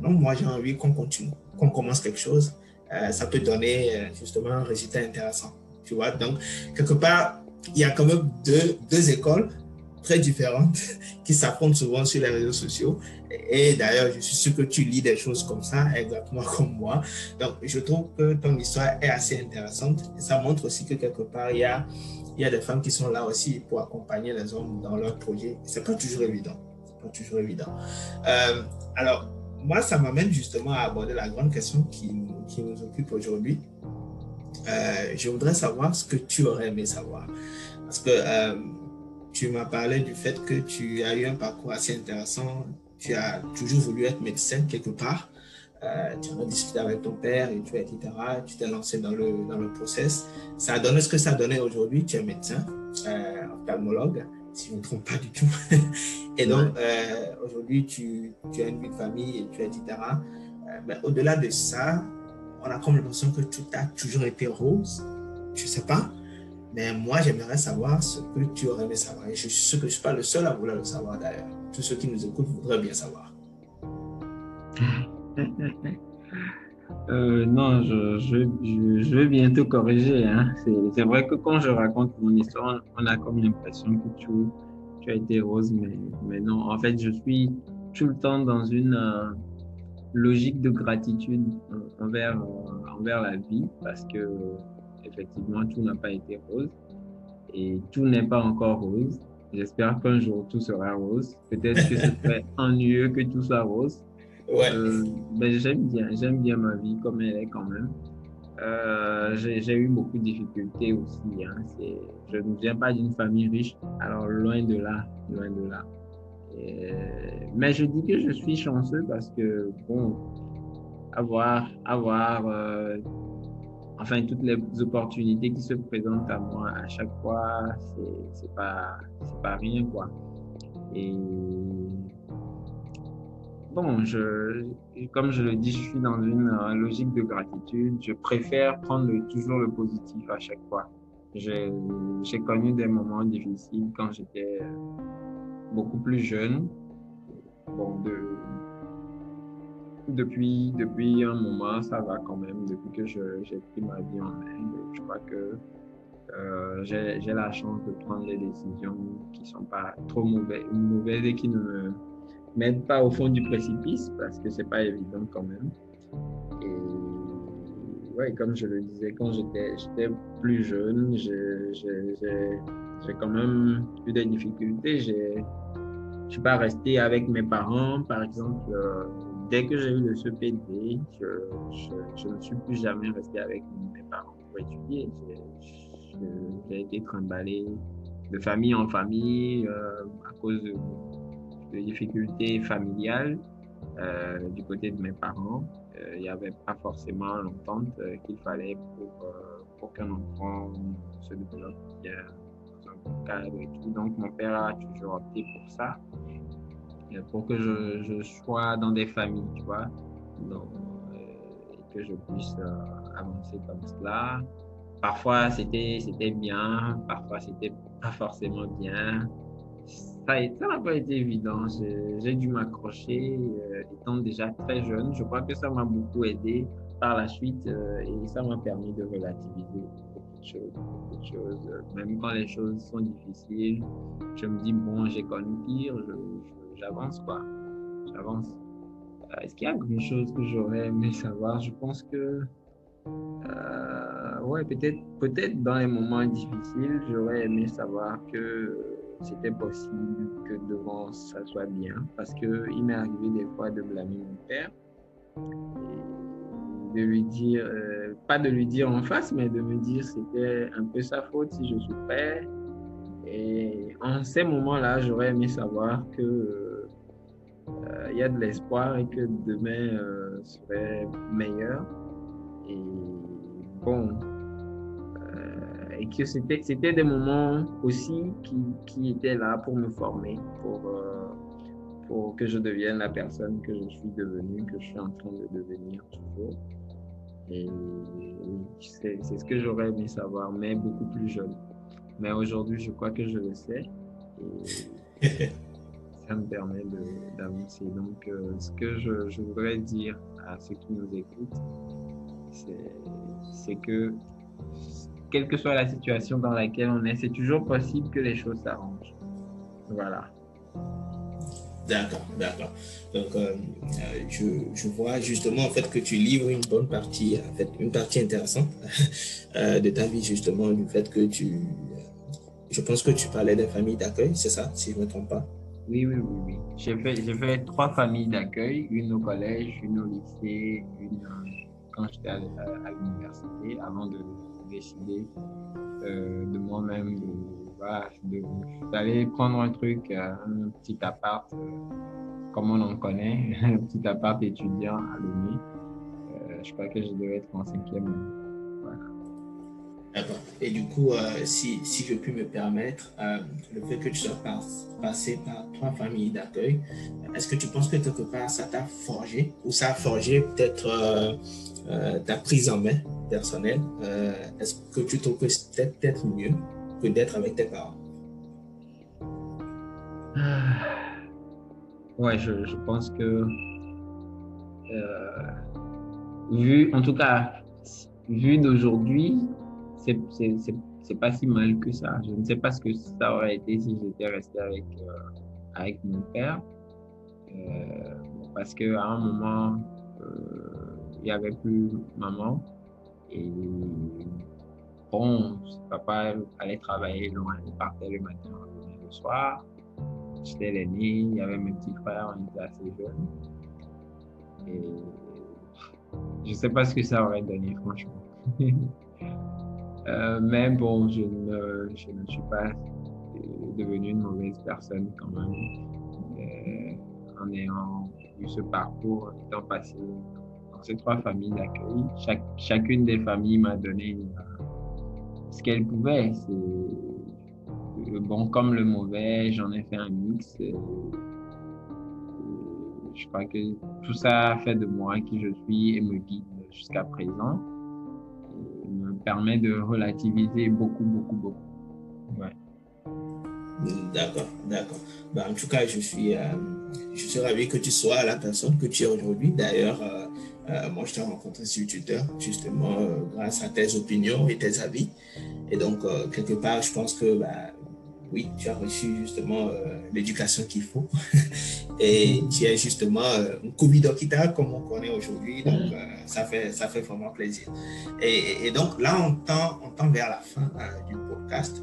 S3: non, moi j'ai envie qu'on continue, qu'on commence quelque chose. Euh, ça peut donner euh, justement un résultat intéressant. Tu vois, donc quelque part, il y a quand même deux, deux écoles très différentes [LAUGHS] qui s'affrontent souvent sur les réseaux sociaux. Et, d'ailleurs, je suis sûr que tu lis des choses comme ça, exactement [LAUGHS] comme moi. Donc, je trouve que ton histoire est assez intéressante. Ça montre aussi que quelque part, il y a, il y a des femmes qui sont là aussi pour accompagner les hommes dans leurs projets. C'est pas toujours évident. Pas toujours évident. Euh, alors, moi, ça m'amène justement à aborder la grande question qui, qui nous occupe aujourd'hui. Euh, je voudrais savoir ce que tu aurais aimé savoir. Parce que euh, tu m'as parlé du fait que tu as eu un parcours assez intéressant. Tu as toujours voulu être médecin quelque part. Euh, tu en as discuté avec ton père, et tu, etc. Tu t'es lancé dans le, dans le process. Ça a donné ce que ça a donné aujourd'hui. Tu es médecin, ophtalmologue, si je ne me trompe pas du tout? [LAUGHS] et donc, aujourd'hui, tu, tu, as une vie de famille, et tu, etc. mais au-delà de ça, on a comme l'impression que tout a toujours été rose. Je ne sais pas. Mais moi, j'aimerais savoir ce que tu aurais aimé savoir. Et je suis sûr que je ne suis pas le seul à vouloir le savoir d'ailleurs. Tous ceux qui nous écoutent voudraient bien savoir. [LAUGHS]
S1: Euh, non, je, je, je, vais bientôt corriger. Hein. C'est vrai que quand je raconte mon histoire, on a comme l'impression que tu, as été rose, mais, non. En fait, je suis tout le temps dans une, euh, logique de gratitude euh, envers, envers la vie parce que effectivement tout n'a pas été rose et tout n'est pas encore rose. J'espère qu'un jour tout sera rose. Peut-être que ce serait [LAUGHS] ennuyeux que tout soit rose. Ouais. Euh, mais j'aime bien, j'aime bien ma vie comme elle est quand même. j'ai eu beaucoup de difficultés aussi. Hein. Je ne viens pas d'une famille riche, alors loin de là, loin de là. Euh, mais je dis que je suis chanceux parce que, bon, avoir, avoir euh, enfin, toutes les opportunités qui se présentent à moi à chaque fois, c'est pas, pas rien, quoi. Et bon, je, comme je le dis, je suis dans une logique de gratitude. Je préfère prendre toujours le positif à chaque fois. J'ai connu des moments difficiles quand j'étais beaucoup plus jeune. Bon, de, depuis, depuis un moment, ça va quand même. Depuis que j'ai pris ma vie en main, je crois que euh, j'ai la chance de prendre des décisions qui ne sont pas trop mauvaises, mauvaises et qui ne me pas au fond du précipice parce que c'est pas évident quand même. Et ouais, comme je le disais, quand j'étais plus jeune, j'ai quand même eu des difficultés. Je suis pas resté avec mes parents, par exemple. Euh, dès que j'ai eu le CPD, je ne suis plus jamais resté avec mes parents pour étudier. J'ai été trimballé de famille en famille euh, à cause de, difficultés familiales euh, du côté de mes parents. Il n'y avait pas forcément l'entente qu'il fallait pour, qu'un enfant se développe bien cadre et tout. Donc, mon père a toujours opté pour ça, pour que je, je sois dans des familles, tu vois, euh, et que je puisse euh, avancer comme cela. Parfois, c'était bien, parfois, c'était pas forcément bien. Ça n'a pas été évident. J'ai dû m'accrocher euh, étant déjà très jeune. Je crois que ça m'a beaucoup aidé par la suite et ça m'a permis de relativiser choses, Même quand les choses sont difficiles, je me dis, bon, j'ai connu pire, j'avance quoi. J'avance. Euh, est-ce qu'il y a quelque chose que j'aurais aimé savoir? Je pense que, euh, ouais, peut-être peut dans les moments difficiles, j'aurais aimé savoir que c'était possible que devant ça soit bien. Parce qu'il m'est arrivé des fois de blâmer mon père de lui dire, euh, pas de lui dire en face, mais de me dire c'était un peu sa faute si je souffrais. Et en ces moments-là, j'aurais aimé savoir que il y a de l'espoir et que demain euh, serait meilleur. Et bon, et que c'était, c'était des moments aussi qui, qui, étaient là pour me former, pour, pour que je devienne la personne que je suis devenue, que je suis en train de devenir toujours. Et c'est ce que j'aurais aimé savoir, mais beaucoup plus jeune. Mais aujourd'hui, je crois que je le sais. [LAUGHS] ça me permet d'avancer. Donc, euh, ce que je, voudrais dire à ceux qui nous écoutent, c'est que quelle que soit la situation dans laquelle on est, c'est toujours possible que les choses s'arrangent. voilà.
S3: D'accord, d'accord. Donc, euh, euh, je, je, vois justement en fait que tu livres une bonne partie, en fait, une partie intéressante [LAUGHS] de ta vie, justement, du fait que tu. Je pense que tu parlais des familles d'accueil, c'est ça, si je ne me trompe pas?
S1: Oui, oui, oui. oui. J'ai fait, fait, trois familles d'accueil, une au collège, une au lycée, une quand j'étais à, l'université, avant de décider de moi-même de d'aller prendre un truc, euh, un petit appart, euh, comme on en connaît, [LAUGHS] un petit appart étudiant à Lomé. Euh, je crois que je devais être en cinquième.
S3: Et du coup, si, si, je puis me permettre, le fait que tu sois passé par trois familles d'accueil, est-ce que tu penses que quelque part ça t'a forgé ou ça a forgé peut-être ta prise en main personnelle Est-ce que tu trouves que c'était peut-être mieux que d'être avec tes parents?
S1: Ouais, je, je pense que euh, vu, en tout cas, vu d'aujourd'hui, c'est pas si mal que ça. Je ne sais pas ce que ça aurait été si j'étais resté avec, euh, avec mon père. Euh, parce qu'à un moment, il n'y avait plus maman. Et bon, papa allait travailler loin, il partait le matin, le soir. J'étais l'aîné, il y avait mes petits frères, on était assez jeunes. Et je ne sais pas ce que ça aurait donné, franchement. [LAUGHS] euh, mais bon, je ne, je ne suis pas devenu une mauvaise personne quand même. Euh, en ayant eu ce parcours, en étant passé dans ces trois familles d'accueil, chaque, chacune des familles m'a donné une, ce qu'elle pouvait. Le bon comme le mauvais, j'en ai fait un mix. je crois que tout ça fait de moi qui je suis et me guide jusqu'à présent. Et me permet de relativiser beaucoup, beaucoup, beaucoup.
S3: D'accord, d'accord. Ben, en tout cas, je suis, euh, je suis ravi que tu sois la personne que tu es aujourd'hui. D'ailleurs, euh, euh, moi, je t'ai rencontré sur Twitter, justement, grâce à tes opinions et tes avis. Et donc, quelque part, je pense que, bah, oui, tu as reçu justement l'éducation qu'il faut. [LAUGHS] et tu es justement un Kobe Dokita, comme on connaît aujourd'hui. Donc, ça, fait, ça fait vraiment plaisir. Et, donc, là, on tend, on tend vers la fin du podcast.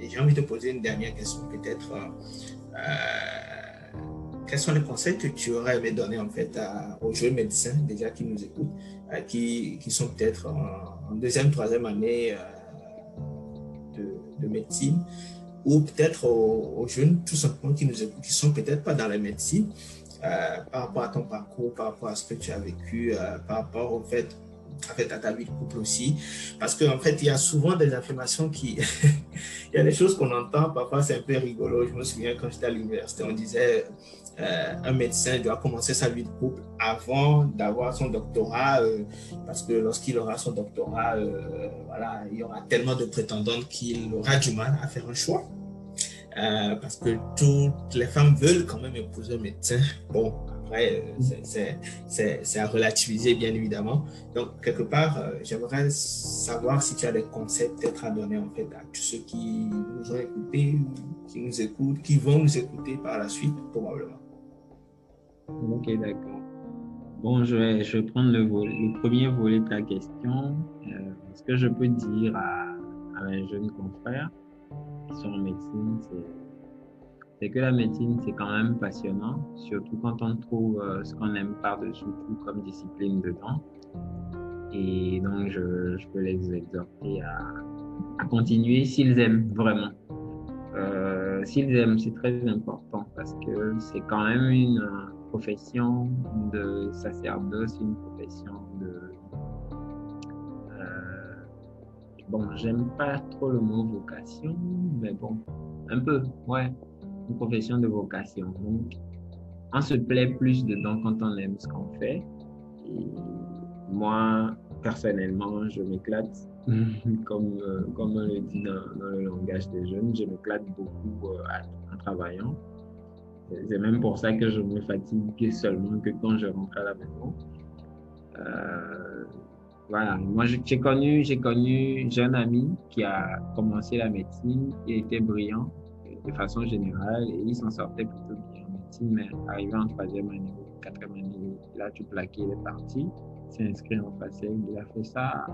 S3: et j'ai envie de te poser une dernière question, peut-être quels sont les conseils que tu aurais aimé donner en fait aux jeunes médecins déjà qui nous écoutent, euh, qui, qui, sont peut-être en, deuxième, troisième année euh, de, de, médecine, ou peut-être aux, jeunes tout simplement qui nous écoutent, qui sont peut-être pas dans la médecine, euh, par rapport à ton parcours, par rapport à ce que tu as vécu, par rapport au fait en fait, à ta vie de couple aussi. Parce qu'en en fait, il y a souvent des affirmations qui. [LAUGHS] il y a des choses qu'on entend, parfois c'est un peu rigolo. Je me souviens quand j'étais à l'université, on disait euh, un médecin doit commencer sa vie de couple avant d'avoir son doctorat, euh, parce que lorsqu'il aura son doctorat, euh, voilà, il y aura tellement de prétendantes qu'il aura du mal à faire un choix. parce que toutes les femmes veulent quand même épouser un médecin. Bon, après, c'est à relativiser, bien évidemment. Donc, quelque part, j'aimerais savoir si tu as des conseils peut-être à donner en fait à tous ceux qui nous ont écoutés, qui nous écoutent, qui vont nous écouter par la suite, probablement.
S1: Ok, d'accord. Bon, je vais, je vais prendre le, le premier volet de ta question. Euh, ce que je peux dire à, à mes jeunes confrères qui sont en médecine, c'est que la médecine, c'est quand même passionnant, surtout quand on trouve euh, ce qu'on aime par-dessus tout comme discipline dedans. Et donc, je, je peux les exhorter à, à continuer s'ils aiment vraiment. Euh, s'ils aiment, c'est très important parce que c'est quand même une profession de sacerdoce, une profession de... Euh, bon, j'aime pas trop le mot vocation, mais bon, un peu, ouais, une profession de vocation. Donc, on se plaît plus dedans quand on aime ce qu'on fait. Moi, personnellement, je m'éclate, [LAUGHS] comme, euh, comme on le dit dans, dans, le langage des jeunes, je m'éclate beaucoup euh, en travaillant. C'est même pour ça que je me fatigue seulement que quand je rentre à la maison. Euh, voilà, moi j'ai connu, j'ai connu un jeune ami qui a commencé la médecine, il était brillant, de façon générale et il s'en sortait plutôt bien en médecine, mais arrivé en troisième année ou quatrième année, là, tu plaqué, il est parti, s'est inscrit en facette, il a fait ça.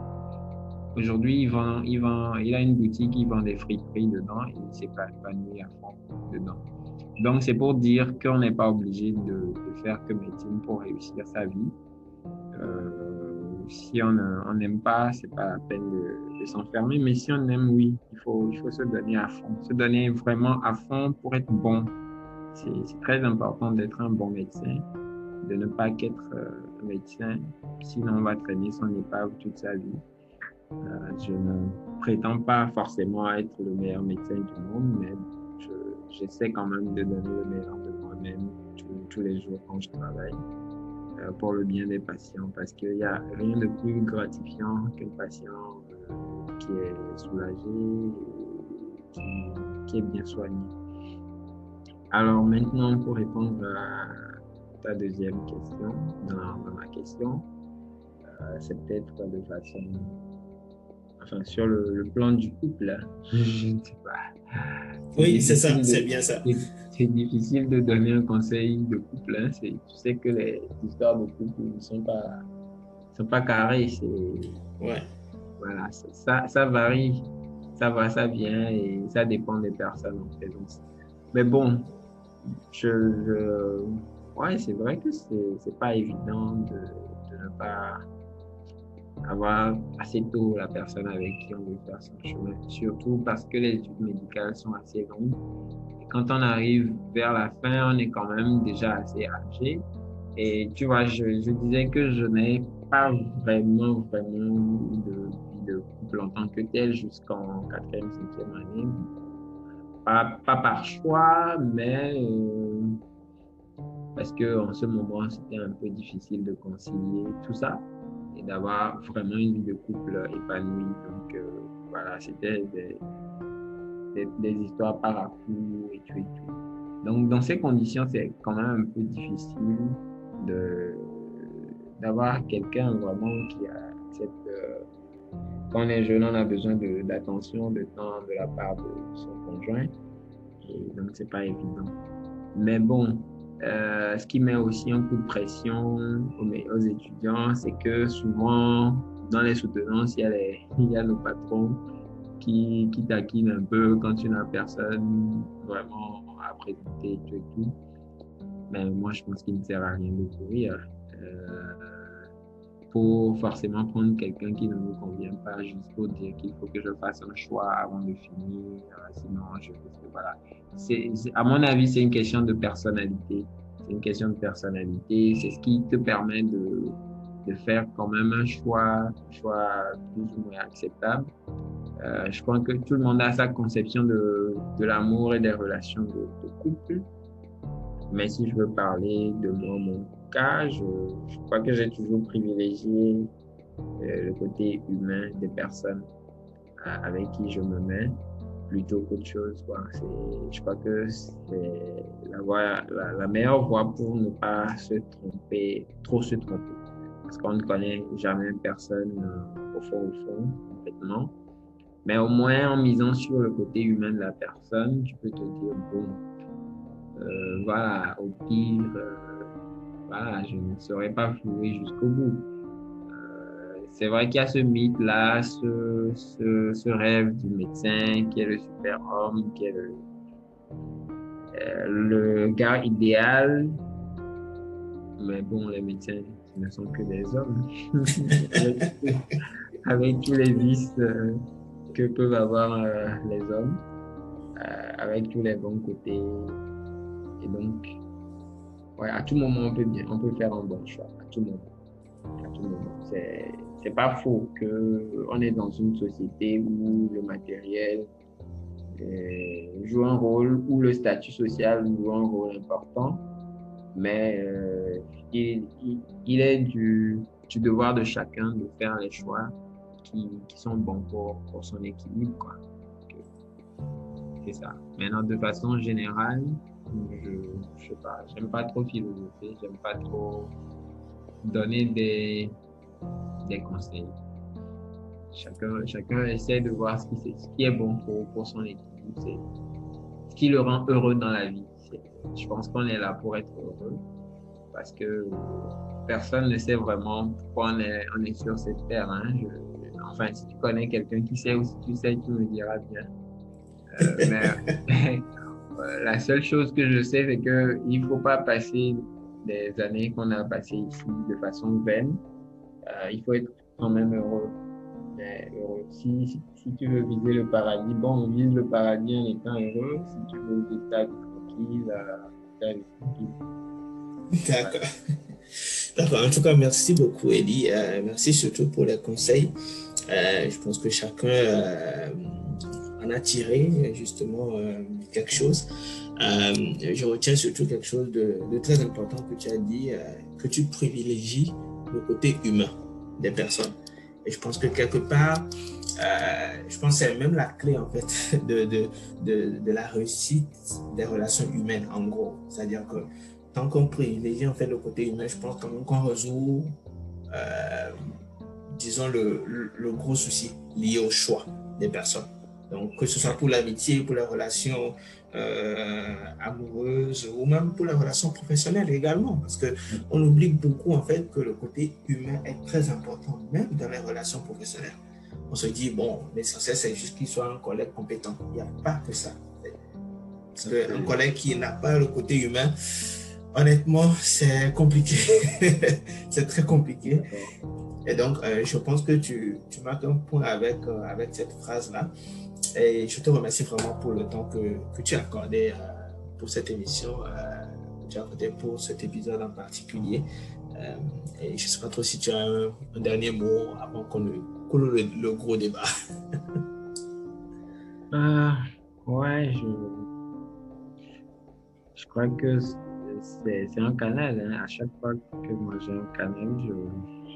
S1: Aujourd'hui, il, vend, il, vend, il a une boutique, il vend des friperies dedans et il s'est épanoui à fond dedans. Donc, c'est pour dire qu'on n'est pas obligé de, faire que médecine pour réussir sa vie. Euh, si on n'aime pas, c'est pas la peine de, s'enfermer. Mais si on aime, oui, il faut, il faut se donner à fond. Se donner vraiment à fond pour être bon. C'est très important d'être un bon médecin, de ne pas qu'être euh, médecin. Sinon, on va traîner son épave toute sa vie. Euh, je ne prétends pas forcément être le meilleur médecin du monde, mais j'essaie quand même de donner le meilleur de moi-même tous, les jours quand je travaille euh, pour le bien des patients parce qu'il n'y a rien de plus gratifiant qu'un patient euh, qui est soulagé et qui, est bien soigné. Alors maintenant, pour répondre à ta deuxième question, dans, ma question, euh, c'est peut-être de façon enfin, sur le, plan du couple, je ne sais pas.
S3: Oui, c'est ça, c'est bien ça.
S1: C'est difficile de donner un conseil de couple. Hein. Tu sais que les histoires de couple ne sont pas, sont pas carrées.
S3: Ouais.
S1: Voilà, ça, ça varie, ça va, ça vient et ça dépend des personnes en fait. mais bon, je, ouais, c'est vrai que c'est pas évident de, de ne pas avoir assez tôt la personne avec qui on veut faire son chemin. Surtout parce que les études médicales sont assez longues. Et quand on arrive vers la fin, on est quand même déjà assez âgé. Et tu vois, je, disais que je n'ai pas vraiment, vraiment de vie de couple en tant que tel jusqu'en quatrième, cinquième année. Pas, par choix, mais euh, parce que en ce moment, c'était un peu difficile de concilier tout ça et d'avoir vraiment une vie de couple épanouie. Donc euh, voilà, c'était des, des, histoires par et tout et tout. Donc dans ces conditions, c'est quand même un peu difficile de d'avoir quelqu'un vraiment qui accepte euh, quand on est jeune, on a besoin d'attention, de, temps de la part de son conjoint. Et donc, c'est pas évident. Mais bon, euh, ce qui met aussi un coup de pression aux, étudiants, c'est que souvent, dans les soutenances, [LAUGHS] il y a, nos patrons qui, qui taquinent un peu quand tu n'as personne vraiment à présenter tout. Mais moi, je pense qu'il ne sert à rien de courir. Euh, pour forcément prendre quelqu'un qui ne nous convient pas pour dire qu'il faut que je fasse un choix avant de finir. Sinon, je voilà. C'est, à mon avis, c'est une question de personnalité. C'est une question de personnalité. C'est ce qui te permet de, de faire quand même un choix, choix plus ou moins acceptable. Euh, je crois que tout le monde a sa conception de, de l'amour et des relations de, de couple. Mais si je veux parler de moi, mon cas, je, crois que j'ai toujours privilégié euh, le côté humain des personnes euh, avec qui je me mets plutôt qu'autre chose. Quoi. Je crois que c'est la, la, meilleure voie pour ne pas se tromper, trop se tromper. Parce qu'on ne connaît jamais personne euh, au fond, au fond, complètement. Mais au moins, en misant sur le côté humain de la personne, tu peux te dire, bon, voilà, au pire, je ne serais pas floué jusqu'au bout. Euh, c'est vrai qu'il y a ce mythe-là, ce, rêve du médecin qui est le super-homme, qui est le, euh, gars idéal. Mais bon, les médecins ne sont que des hommes. [LAUGHS] avec, tous les vices euh, que peuvent avoir les hommes, avec tous les bons côtés. Et donc, ouais, à tout moment, on peut, bien, on peut faire un bon choix. À tout moment. Moment. C'est, pas faux qu'on est dans une société où le matériel euh, joue un rôle, où le statut social joue un rôle important. Mais euh, il, il, est du, du, devoir de chacun de faire les choix qui, qui sont bons pour, pour son équilibre. C'est ça. Maintenant, de façon générale, je, sais pas, j'aime pas trop philosopher, j'aime pas trop donner des, des conseils. Chacun, chacun essaie de voir ce qui, ce qui est bon pour, pour son équipe. Ce qui le rend heureux dans la vie. Je pense qu'on est là pour être heureux parce que personne ne sait vraiment pourquoi on est, on est sur cette terre. Hein. enfin, si tu connais quelqu'un qui sait ou si tu sais, tu me diras bien. Euh, mais [LAUGHS] la seule chose que je sais, c'est qu'il ne faut pas passer des années qu'on a passées ici de façon vaine. Euh, il faut être quand même heureux. Si, si, tu veux viser le paradis, bon, on vise le paradis en étant heureux. Si tu veux vivre ta tranquille, ta vie tranquille.
S3: D'accord. [LAUGHS] D'accord. En tout cas, merci beaucoup, Elie. Euh, merci surtout pour les conseils. Euh, je pense que chacun en a tiré justement quelque chose. je retiens surtout quelque chose de, très important que tu as dit, que tu privilégies le côté humain des personnes. Et je pense que quelque part, euh, je pense que c'est même la clé en fait [LAUGHS] de, de, de, la réussite des relations humaines en gros. C'est-à-dire que tant qu'on privilégie en fait le côté humain, je pense qu'on résout, euh, disons, le, le, gros souci lié au choix des personnes. Donc, que ce soit pour l'amitié, pour les relations euh, amoureuses ou même pour les relations professionnelles également. Parce qu'on oublie beaucoup en fait que le côté humain est très important, même dans les relations professionnelles. On se dit, bon, l'essentiel c'est juste qu'il soit un collègue compétent. Il n'y a pas que ça. Parce qu'un collègue qui n'a pas le côté humain, honnêtement, c'est compliqué. [LAUGHS] c'est très compliqué. Et donc, euh, je pense que tu, tu marques un point avec, euh, avec cette phrase-là. Et je te remercie vraiment pour le temps que, que tu as accordé euh, pour cette émission, euh, pour cet épisode en particulier. Euh, et je ne sais pas trop si tu as un, dernier mot avant qu'on coule le, gros débat. [LAUGHS]
S1: ouais, je, je crois que c'est un canal. Hein. À chaque fois que moi j'ai un canal,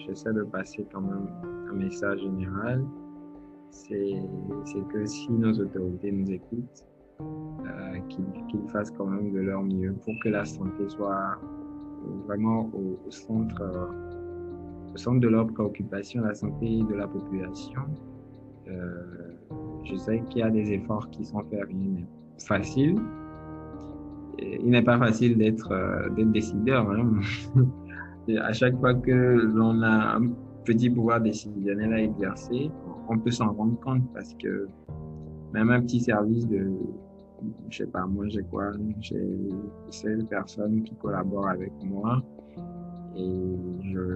S1: j'essaie de passer quand même un message général c'est que si nos autorités nous écoutent, euh, qu'ils fassent quand même de leur mieux pour que la santé soit vraiment au, centre, centre de leur préoccupation, la santé de la population. Euh, je sais qu'il y a des efforts qui sont faits, rien facile. il n'est pas facile d'être euh, décideur. Hein. [LAUGHS] à chaque fois que l'on a petit pouvoir décisionnel à exercer, on peut s'en rendre compte parce que même un petit service de, je sais pas, moi j'ai quoi, j'ai 16 personnes qui collaborent avec moi et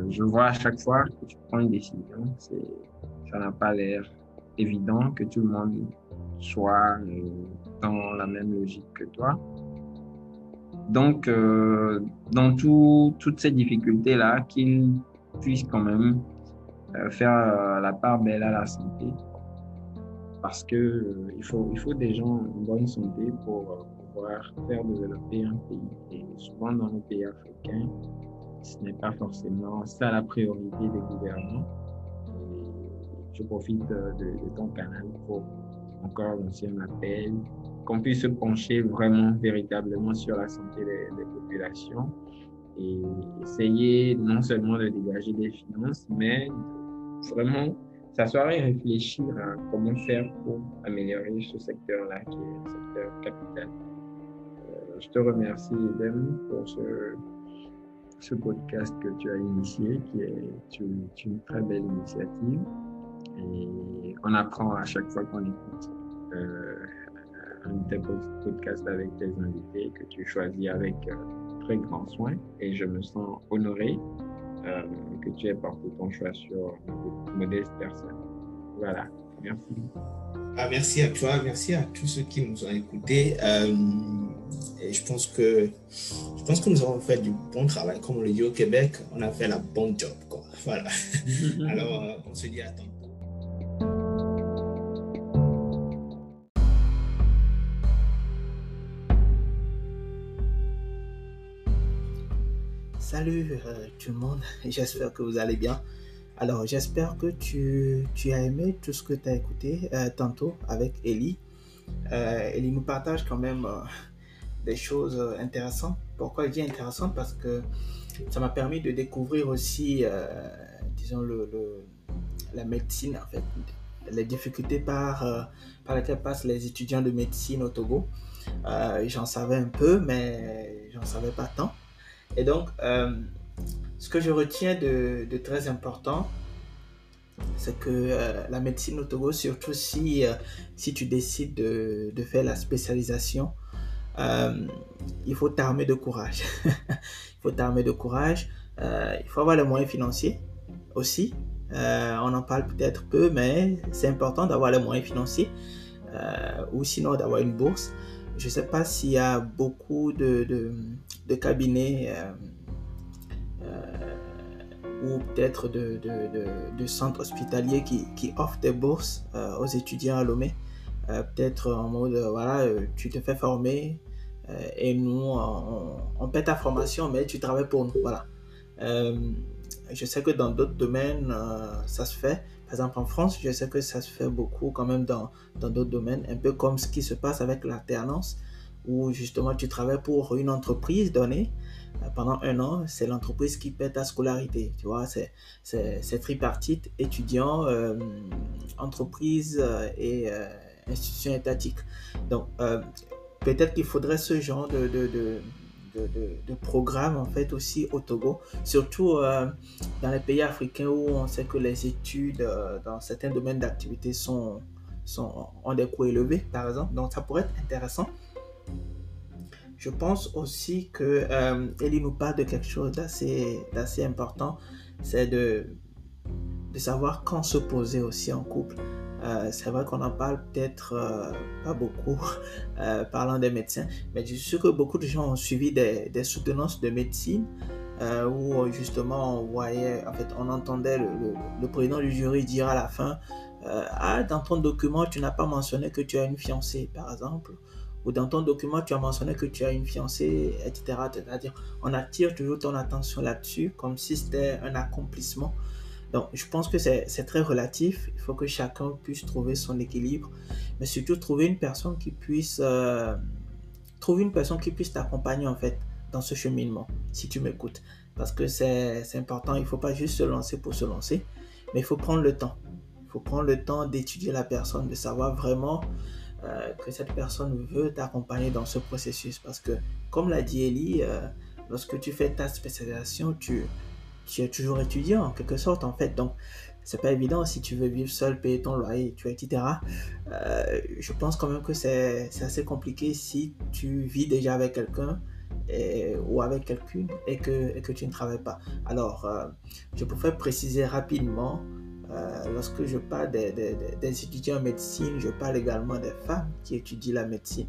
S1: je, vois à chaque fois que tu prends une décision, ça n'a pas l'air évident que tout le monde soit euh, dans la même logique que toi. Donc, euh, dans tout, toutes ces difficultés-là, qu'ils puissent quand même faire euh, la part belle à la santé. Parce que euh, il, faut, il faut des gens en bonne santé pour pouvoir faire développer un pays. Et souvent dans nos pays africains, ce n'est pas forcément ça la priorité des gouvernants. je profite de, ton canal pour encore lancer un appel, qu'on puisse se pencher vraiment, véritablement sur la santé des, populations et essayer non seulement de dégager des finances, mais vraiment s'asseoir et réfléchir à comment faire pour améliorer ce secteur-là qui est le secteur capital. Euh, je te remercie, Eden, pour ce, ce podcast que tu as initié, qui est une, très belle initiative. Et on apprend à chaque fois qu'on écoute euh, un podcast avec tes invités que tu choisis avec euh, très grand soin. Et je me sens honoré euh, que tu aies porté ton choix sur une modeste personne. Voilà, merci.
S3: Ah, merci à toi, merci à tous ceux qui nous ont écoutés. Euh, et je pense que je pense que nous avons fait du bon travail. Comme on le dit au Québec, on a fait la bonne job. Quoi. [LAUGHS] Voilà. [LAUGHS] Alors, euh, on se dit à tantôt.
S2: Salut euh, tout le monde, [LAUGHS] j'espère que vous allez bien. Alors j'espère que tu, as aimé tout ce que tu as écouté euh, tantôt avec Ellie. Euh, Ellie nous partage quand même euh, des choses intéressantes. Pourquoi je dis intéressant Parce que ça m'a permis de découvrir aussi, disons, le, la médecine en fait, les difficultés par, par lesquelles passent les étudiants de médecine au Togo. j'en savais un peu, mais j'en savais pas tant. Et donc, ce que je retiens de, très important, c'est que euh, la médecine au Togo, surtout si, euh, si tu décides de, de faire la spécialisation, euh, il faut t'armer de courage. [LAUGHS] il faut t'armer de courage. il faut avoir les moyens financiers aussi. on en parle peut-être peu, mais c'est important d'avoir les moyens financiers ou sinon d'avoir une bourse. Je ne sais pas s'il y a beaucoup de, de cabinets ou peut-être de, de, de, centres hospitaliers qui, qui, offrent des bourses euh, aux étudiants à Lomé. Euh, peut-être en mode, euh, voilà, tu te fais former et nous, on, on, paie ta formation, mais tu travailles pour nous. Voilà. je sais que dans d'autres domaines, ça se fait. Par exemple, en France, je sais que ça se fait beaucoup quand même dans d'autres domaines, un peu comme ce qui se passe avec l'alternance, où justement tu travailles pour une entreprise donnée euh, pendant un an, c'est l'entreprise qui paie ta scolarité. Tu vois, c'est tripartite, étudiant, euh, entreprise euh, et institution étatique. Donc, peut-être qu'il faudrait ce genre de, de, de de, programme en fait aussi au Togo, surtout dans les pays africains où on sait que les études dans certains domaines d'activité sont, sont, ont des coûts élevés par exemple. Donc ça pourrait être intéressant je pense aussi que euh, Ellie nous parle de quelque chose d'assez, important, c'est de, savoir quand se poser aussi en couple. Euh, c'est vrai qu'on en parle peut-être euh, pas beaucoup [LAUGHS] euh, parlant des médecins, mais je suis sûr que beaucoup de gens ont suivi des, soutenances de médecine où justement on voyait, en fait, on entendait le président du jury dire à la fin Ah, dans ton document, tu n'as pas mentionné que tu as une fiancée, par exemple ou dans ton document, tu as mentionné que tu as une fiancée, etc. C'est-à-dire, on attire toujours ton attention là-dessus, comme si c'était un accomplissement. Donc, je pense que c'est très relatif. Il faut que chacun puisse trouver son équilibre, mais surtout trouver une personne qui puisse euh, trouver une personne qui puisse t'accompagner en fait dans ce cheminement. Si tu m'écoutes, parce que c'est important. Il faut pas juste se lancer pour se lancer, mais il faut prendre le temps. Il faut prendre le temps d'étudier la personne, de savoir vraiment euh, que cette personne veut t'accompagner dans ce processus. Parce que, comme l'a dit Ellie, euh, lorsque tu fais ta spécialisation, tu, es toujours étudiant en quelque sorte en fait. Donc, c'est pas évident si tu veux vivre seul, payer ton loyer, etc. Euh, je pense quand même que c'est assez compliqué si tu vis déjà avec quelqu'un ou avec quelqu'une et que, et que tu ne travailles pas. Alors, je préfère préciser rapidement euh, lorsque je parle des, étudiants en médecine, je parle également des femmes qui étudient la médecine.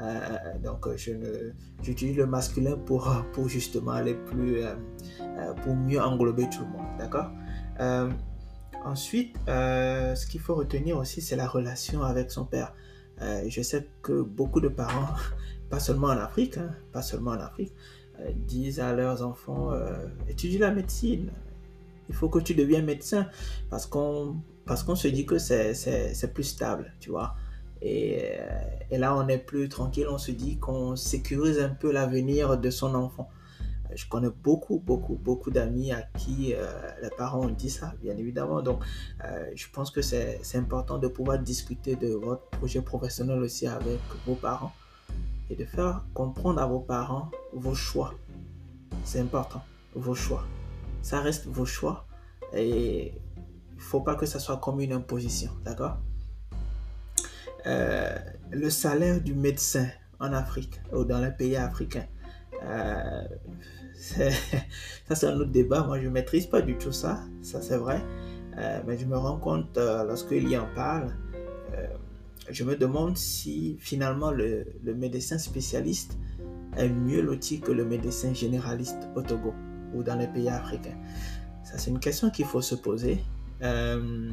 S2: Euh, donc, j'utilise le masculin pour, pour justement aller plus, euh, pour mieux englober tout le monde. D'accord? Ensuite, ce qu'il faut retenir aussi, c'est la relation avec son père. je sais que beaucoup de parents, [LAUGHS] pas seulement en Afrique, hein, pas seulement en Afrique, disent à leurs enfants, étudie la médecine, il faut que tu deviennes médecin parce qu'on parce qu'on se dit que c'est plus stable, tu vois. Et, et, là, on est plus tranquille, on se dit qu'on sécurise un peu l'avenir de son enfant. Je connais beaucoup, beaucoup, beaucoup d'amis à qui euh, les parents ont dit ça, bien évidemment. Donc, euh, je pense que c'est important de pouvoir discuter de votre projet professionnel aussi avec vos parents et de faire comprendre à vos parents vos choix. C'est important, vos choix ça reste vos choix et il faut pas que ça soit comme une imposition, d'accord? Euh, Le salaire du médecin en Afrique ou dans les pays africains, euh, [LAUGHS] ça c'est un autre débat. Moi je maîtrise pas du tout ça, ça c'est vrai, euh, mais je me rends compte lorsqu'il y en parle. je me demande si finalement le, le médecin spécialiste est mieux loti que le médecin généraliste au Togo ou dans les pays africains Ça, c'est une question qu'il faut se poser. Euh,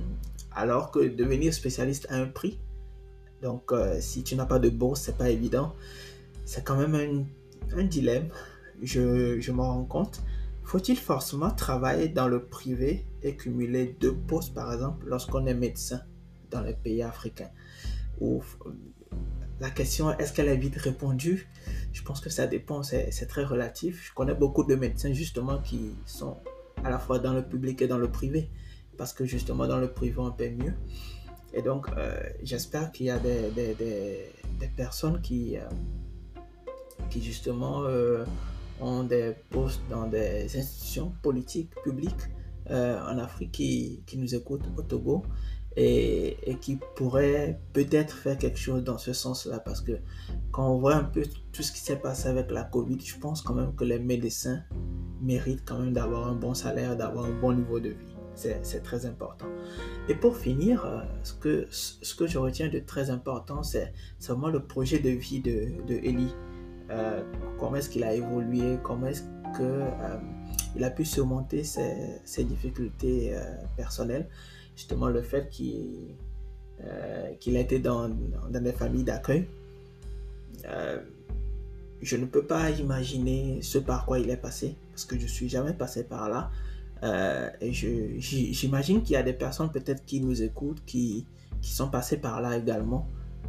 S2: alors que devenir spécialiste a un prix. Donc, euh, si tu n'as pas de bourse, c'est pas évident. C'est quand même un, dilemme. Je, je m'en rends compte. Faut-il forcément travailler dans le privé et cumuler deux postes, par exemple, lorsqu'on est médecin dans les pays africains? Ou la question, est-ce qu'elle est vite répondue Je pense que ça dépend, c'est très relatif. Je connais beaucoup de médecins justement qui sont à la fois dans le public et dans le privé, parce que justement dans le privé on paie mieux. Et donc, j'espère qu'il y a des, personnes qui, qui justement ont des postes dans des institutions politiques publiques en Afrique qui, nous écoutent au Togo et, qui pourraient peut-être faire quelque chose dans ce sens-là parce que quand on voit un peu tout ce qui s'est passé avec la Covid, je pense quand même que les médecins méritent quand même d'avoir un bon salaire, d'avoir un bon niveau de vie. C'est très important. Et pour finir, euh, ce que, je retiens de très important, c'est vraiment le projet de vie de, de Ellie. Euh, comment est-ce qu'il a évolué, comment est-ce qu'il euh, a pu surmonter ses difficultés personnelles? Justement, le fait qu'il qu'il a été dans, des familles d'accueil. je ne peux pas imaginer ce par quoi il est passé, parce que je suis jamais passé par là. Euh, et j'imagine qu'il y a des personnes peut-être qui nous écoutent, qui, qui sont passées par là également.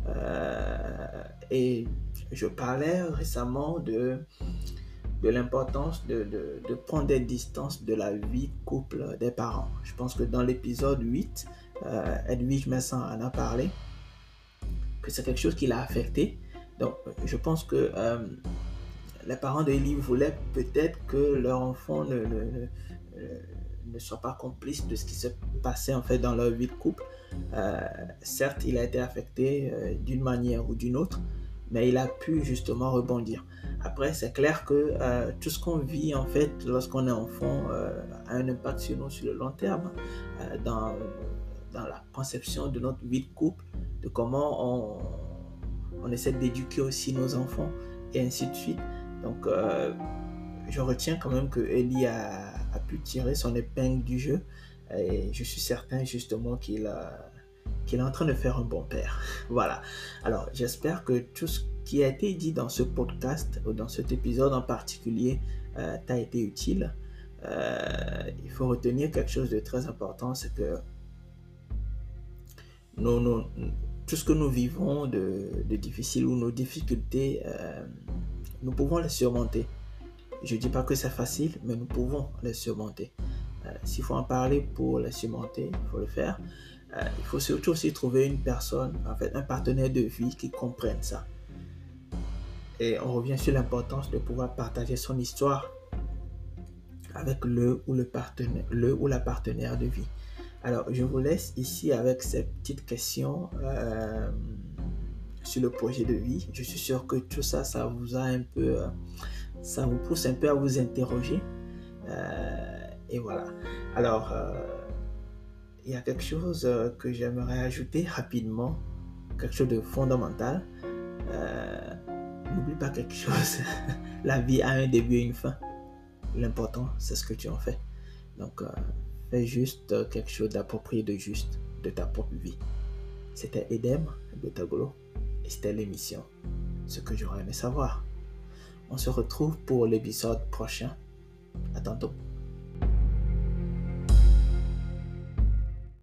S2: Euh, et je parlais récemment de, de l'importance de, de, prendre des distances de la vie couple des parents. Je pense que dans l'épisode 8, euh, Edwige Messin en a parlé, que c'est quelque chose qui l'a affecté. Donc je pense que euh, les parents de Ellie voulaient peut-être que leur enfant ne, ne ne soient pas complices de ce qui se passait en fait dans leur vie de couple. Euh, certes, il a été affecté euh, d'une manière ou d'une autre, mais il a pu justement rebondir. Après, c'est clair que euh, tout ce qu'on vit en fait lorsqu'on est enfant a un impact sur nous sur le long terme, dans, dans la conception de notre vie de couple, de comment on, on essaie d'éduquer aussi nos enfants et ainsi de suite. Donc, je retiens quand même que Ellie a a pu tirer son épingle du jeu. Et je suis certain justement qu'il qu'il est en train de faire un bon père. [LAUGHS] voilà. Alors j'espère que tout ce qui a été dit dans ce podcast ou dans cet épisode en particulier euh, t'a été utile. Euh, il faut retenir quelque chose de très important, c'est que nous, tout ce que nous vivons de, difficile ou nos difficultés, euh, nous pouvons les surmonter. Je ne dis pas que c'est facile, mais nous pouvons les surmonter. S'il faut en parler pour les surmonter, il faut le faire. Euh, il faut surtout aussi trouver une personne, en fait, un partenaire de vie qui comprenne ça. Et on revient sur l'importance de pouvoir partager son histoire avec le ou, le, partenaire, le ou la partenaire de vie. Alors, je vous laisse ici avec ces petites questions euh, sur le projet de vie. Je suis sûr que tout ça, ça vous a un peu ça vous pousse un peu à vous interroger. Euh, et voilà. Alors, euh, il y a quelque chose euh, que j'aimerais ajouter rapidement, quelque chose de fondamental. N'oublie pas quelque chose. [LAUGHS] La vie a un début et une fin. L'important, c'est ce que tu en fais. Donc, fais juste quelque chose d'approprié, de juste de ta propre vie. C'était Edem de Tagolo et c'était l'émission. Ce que j'aurais aimé savoir. On se retrouve pour l'épisode prochain. À tantôt.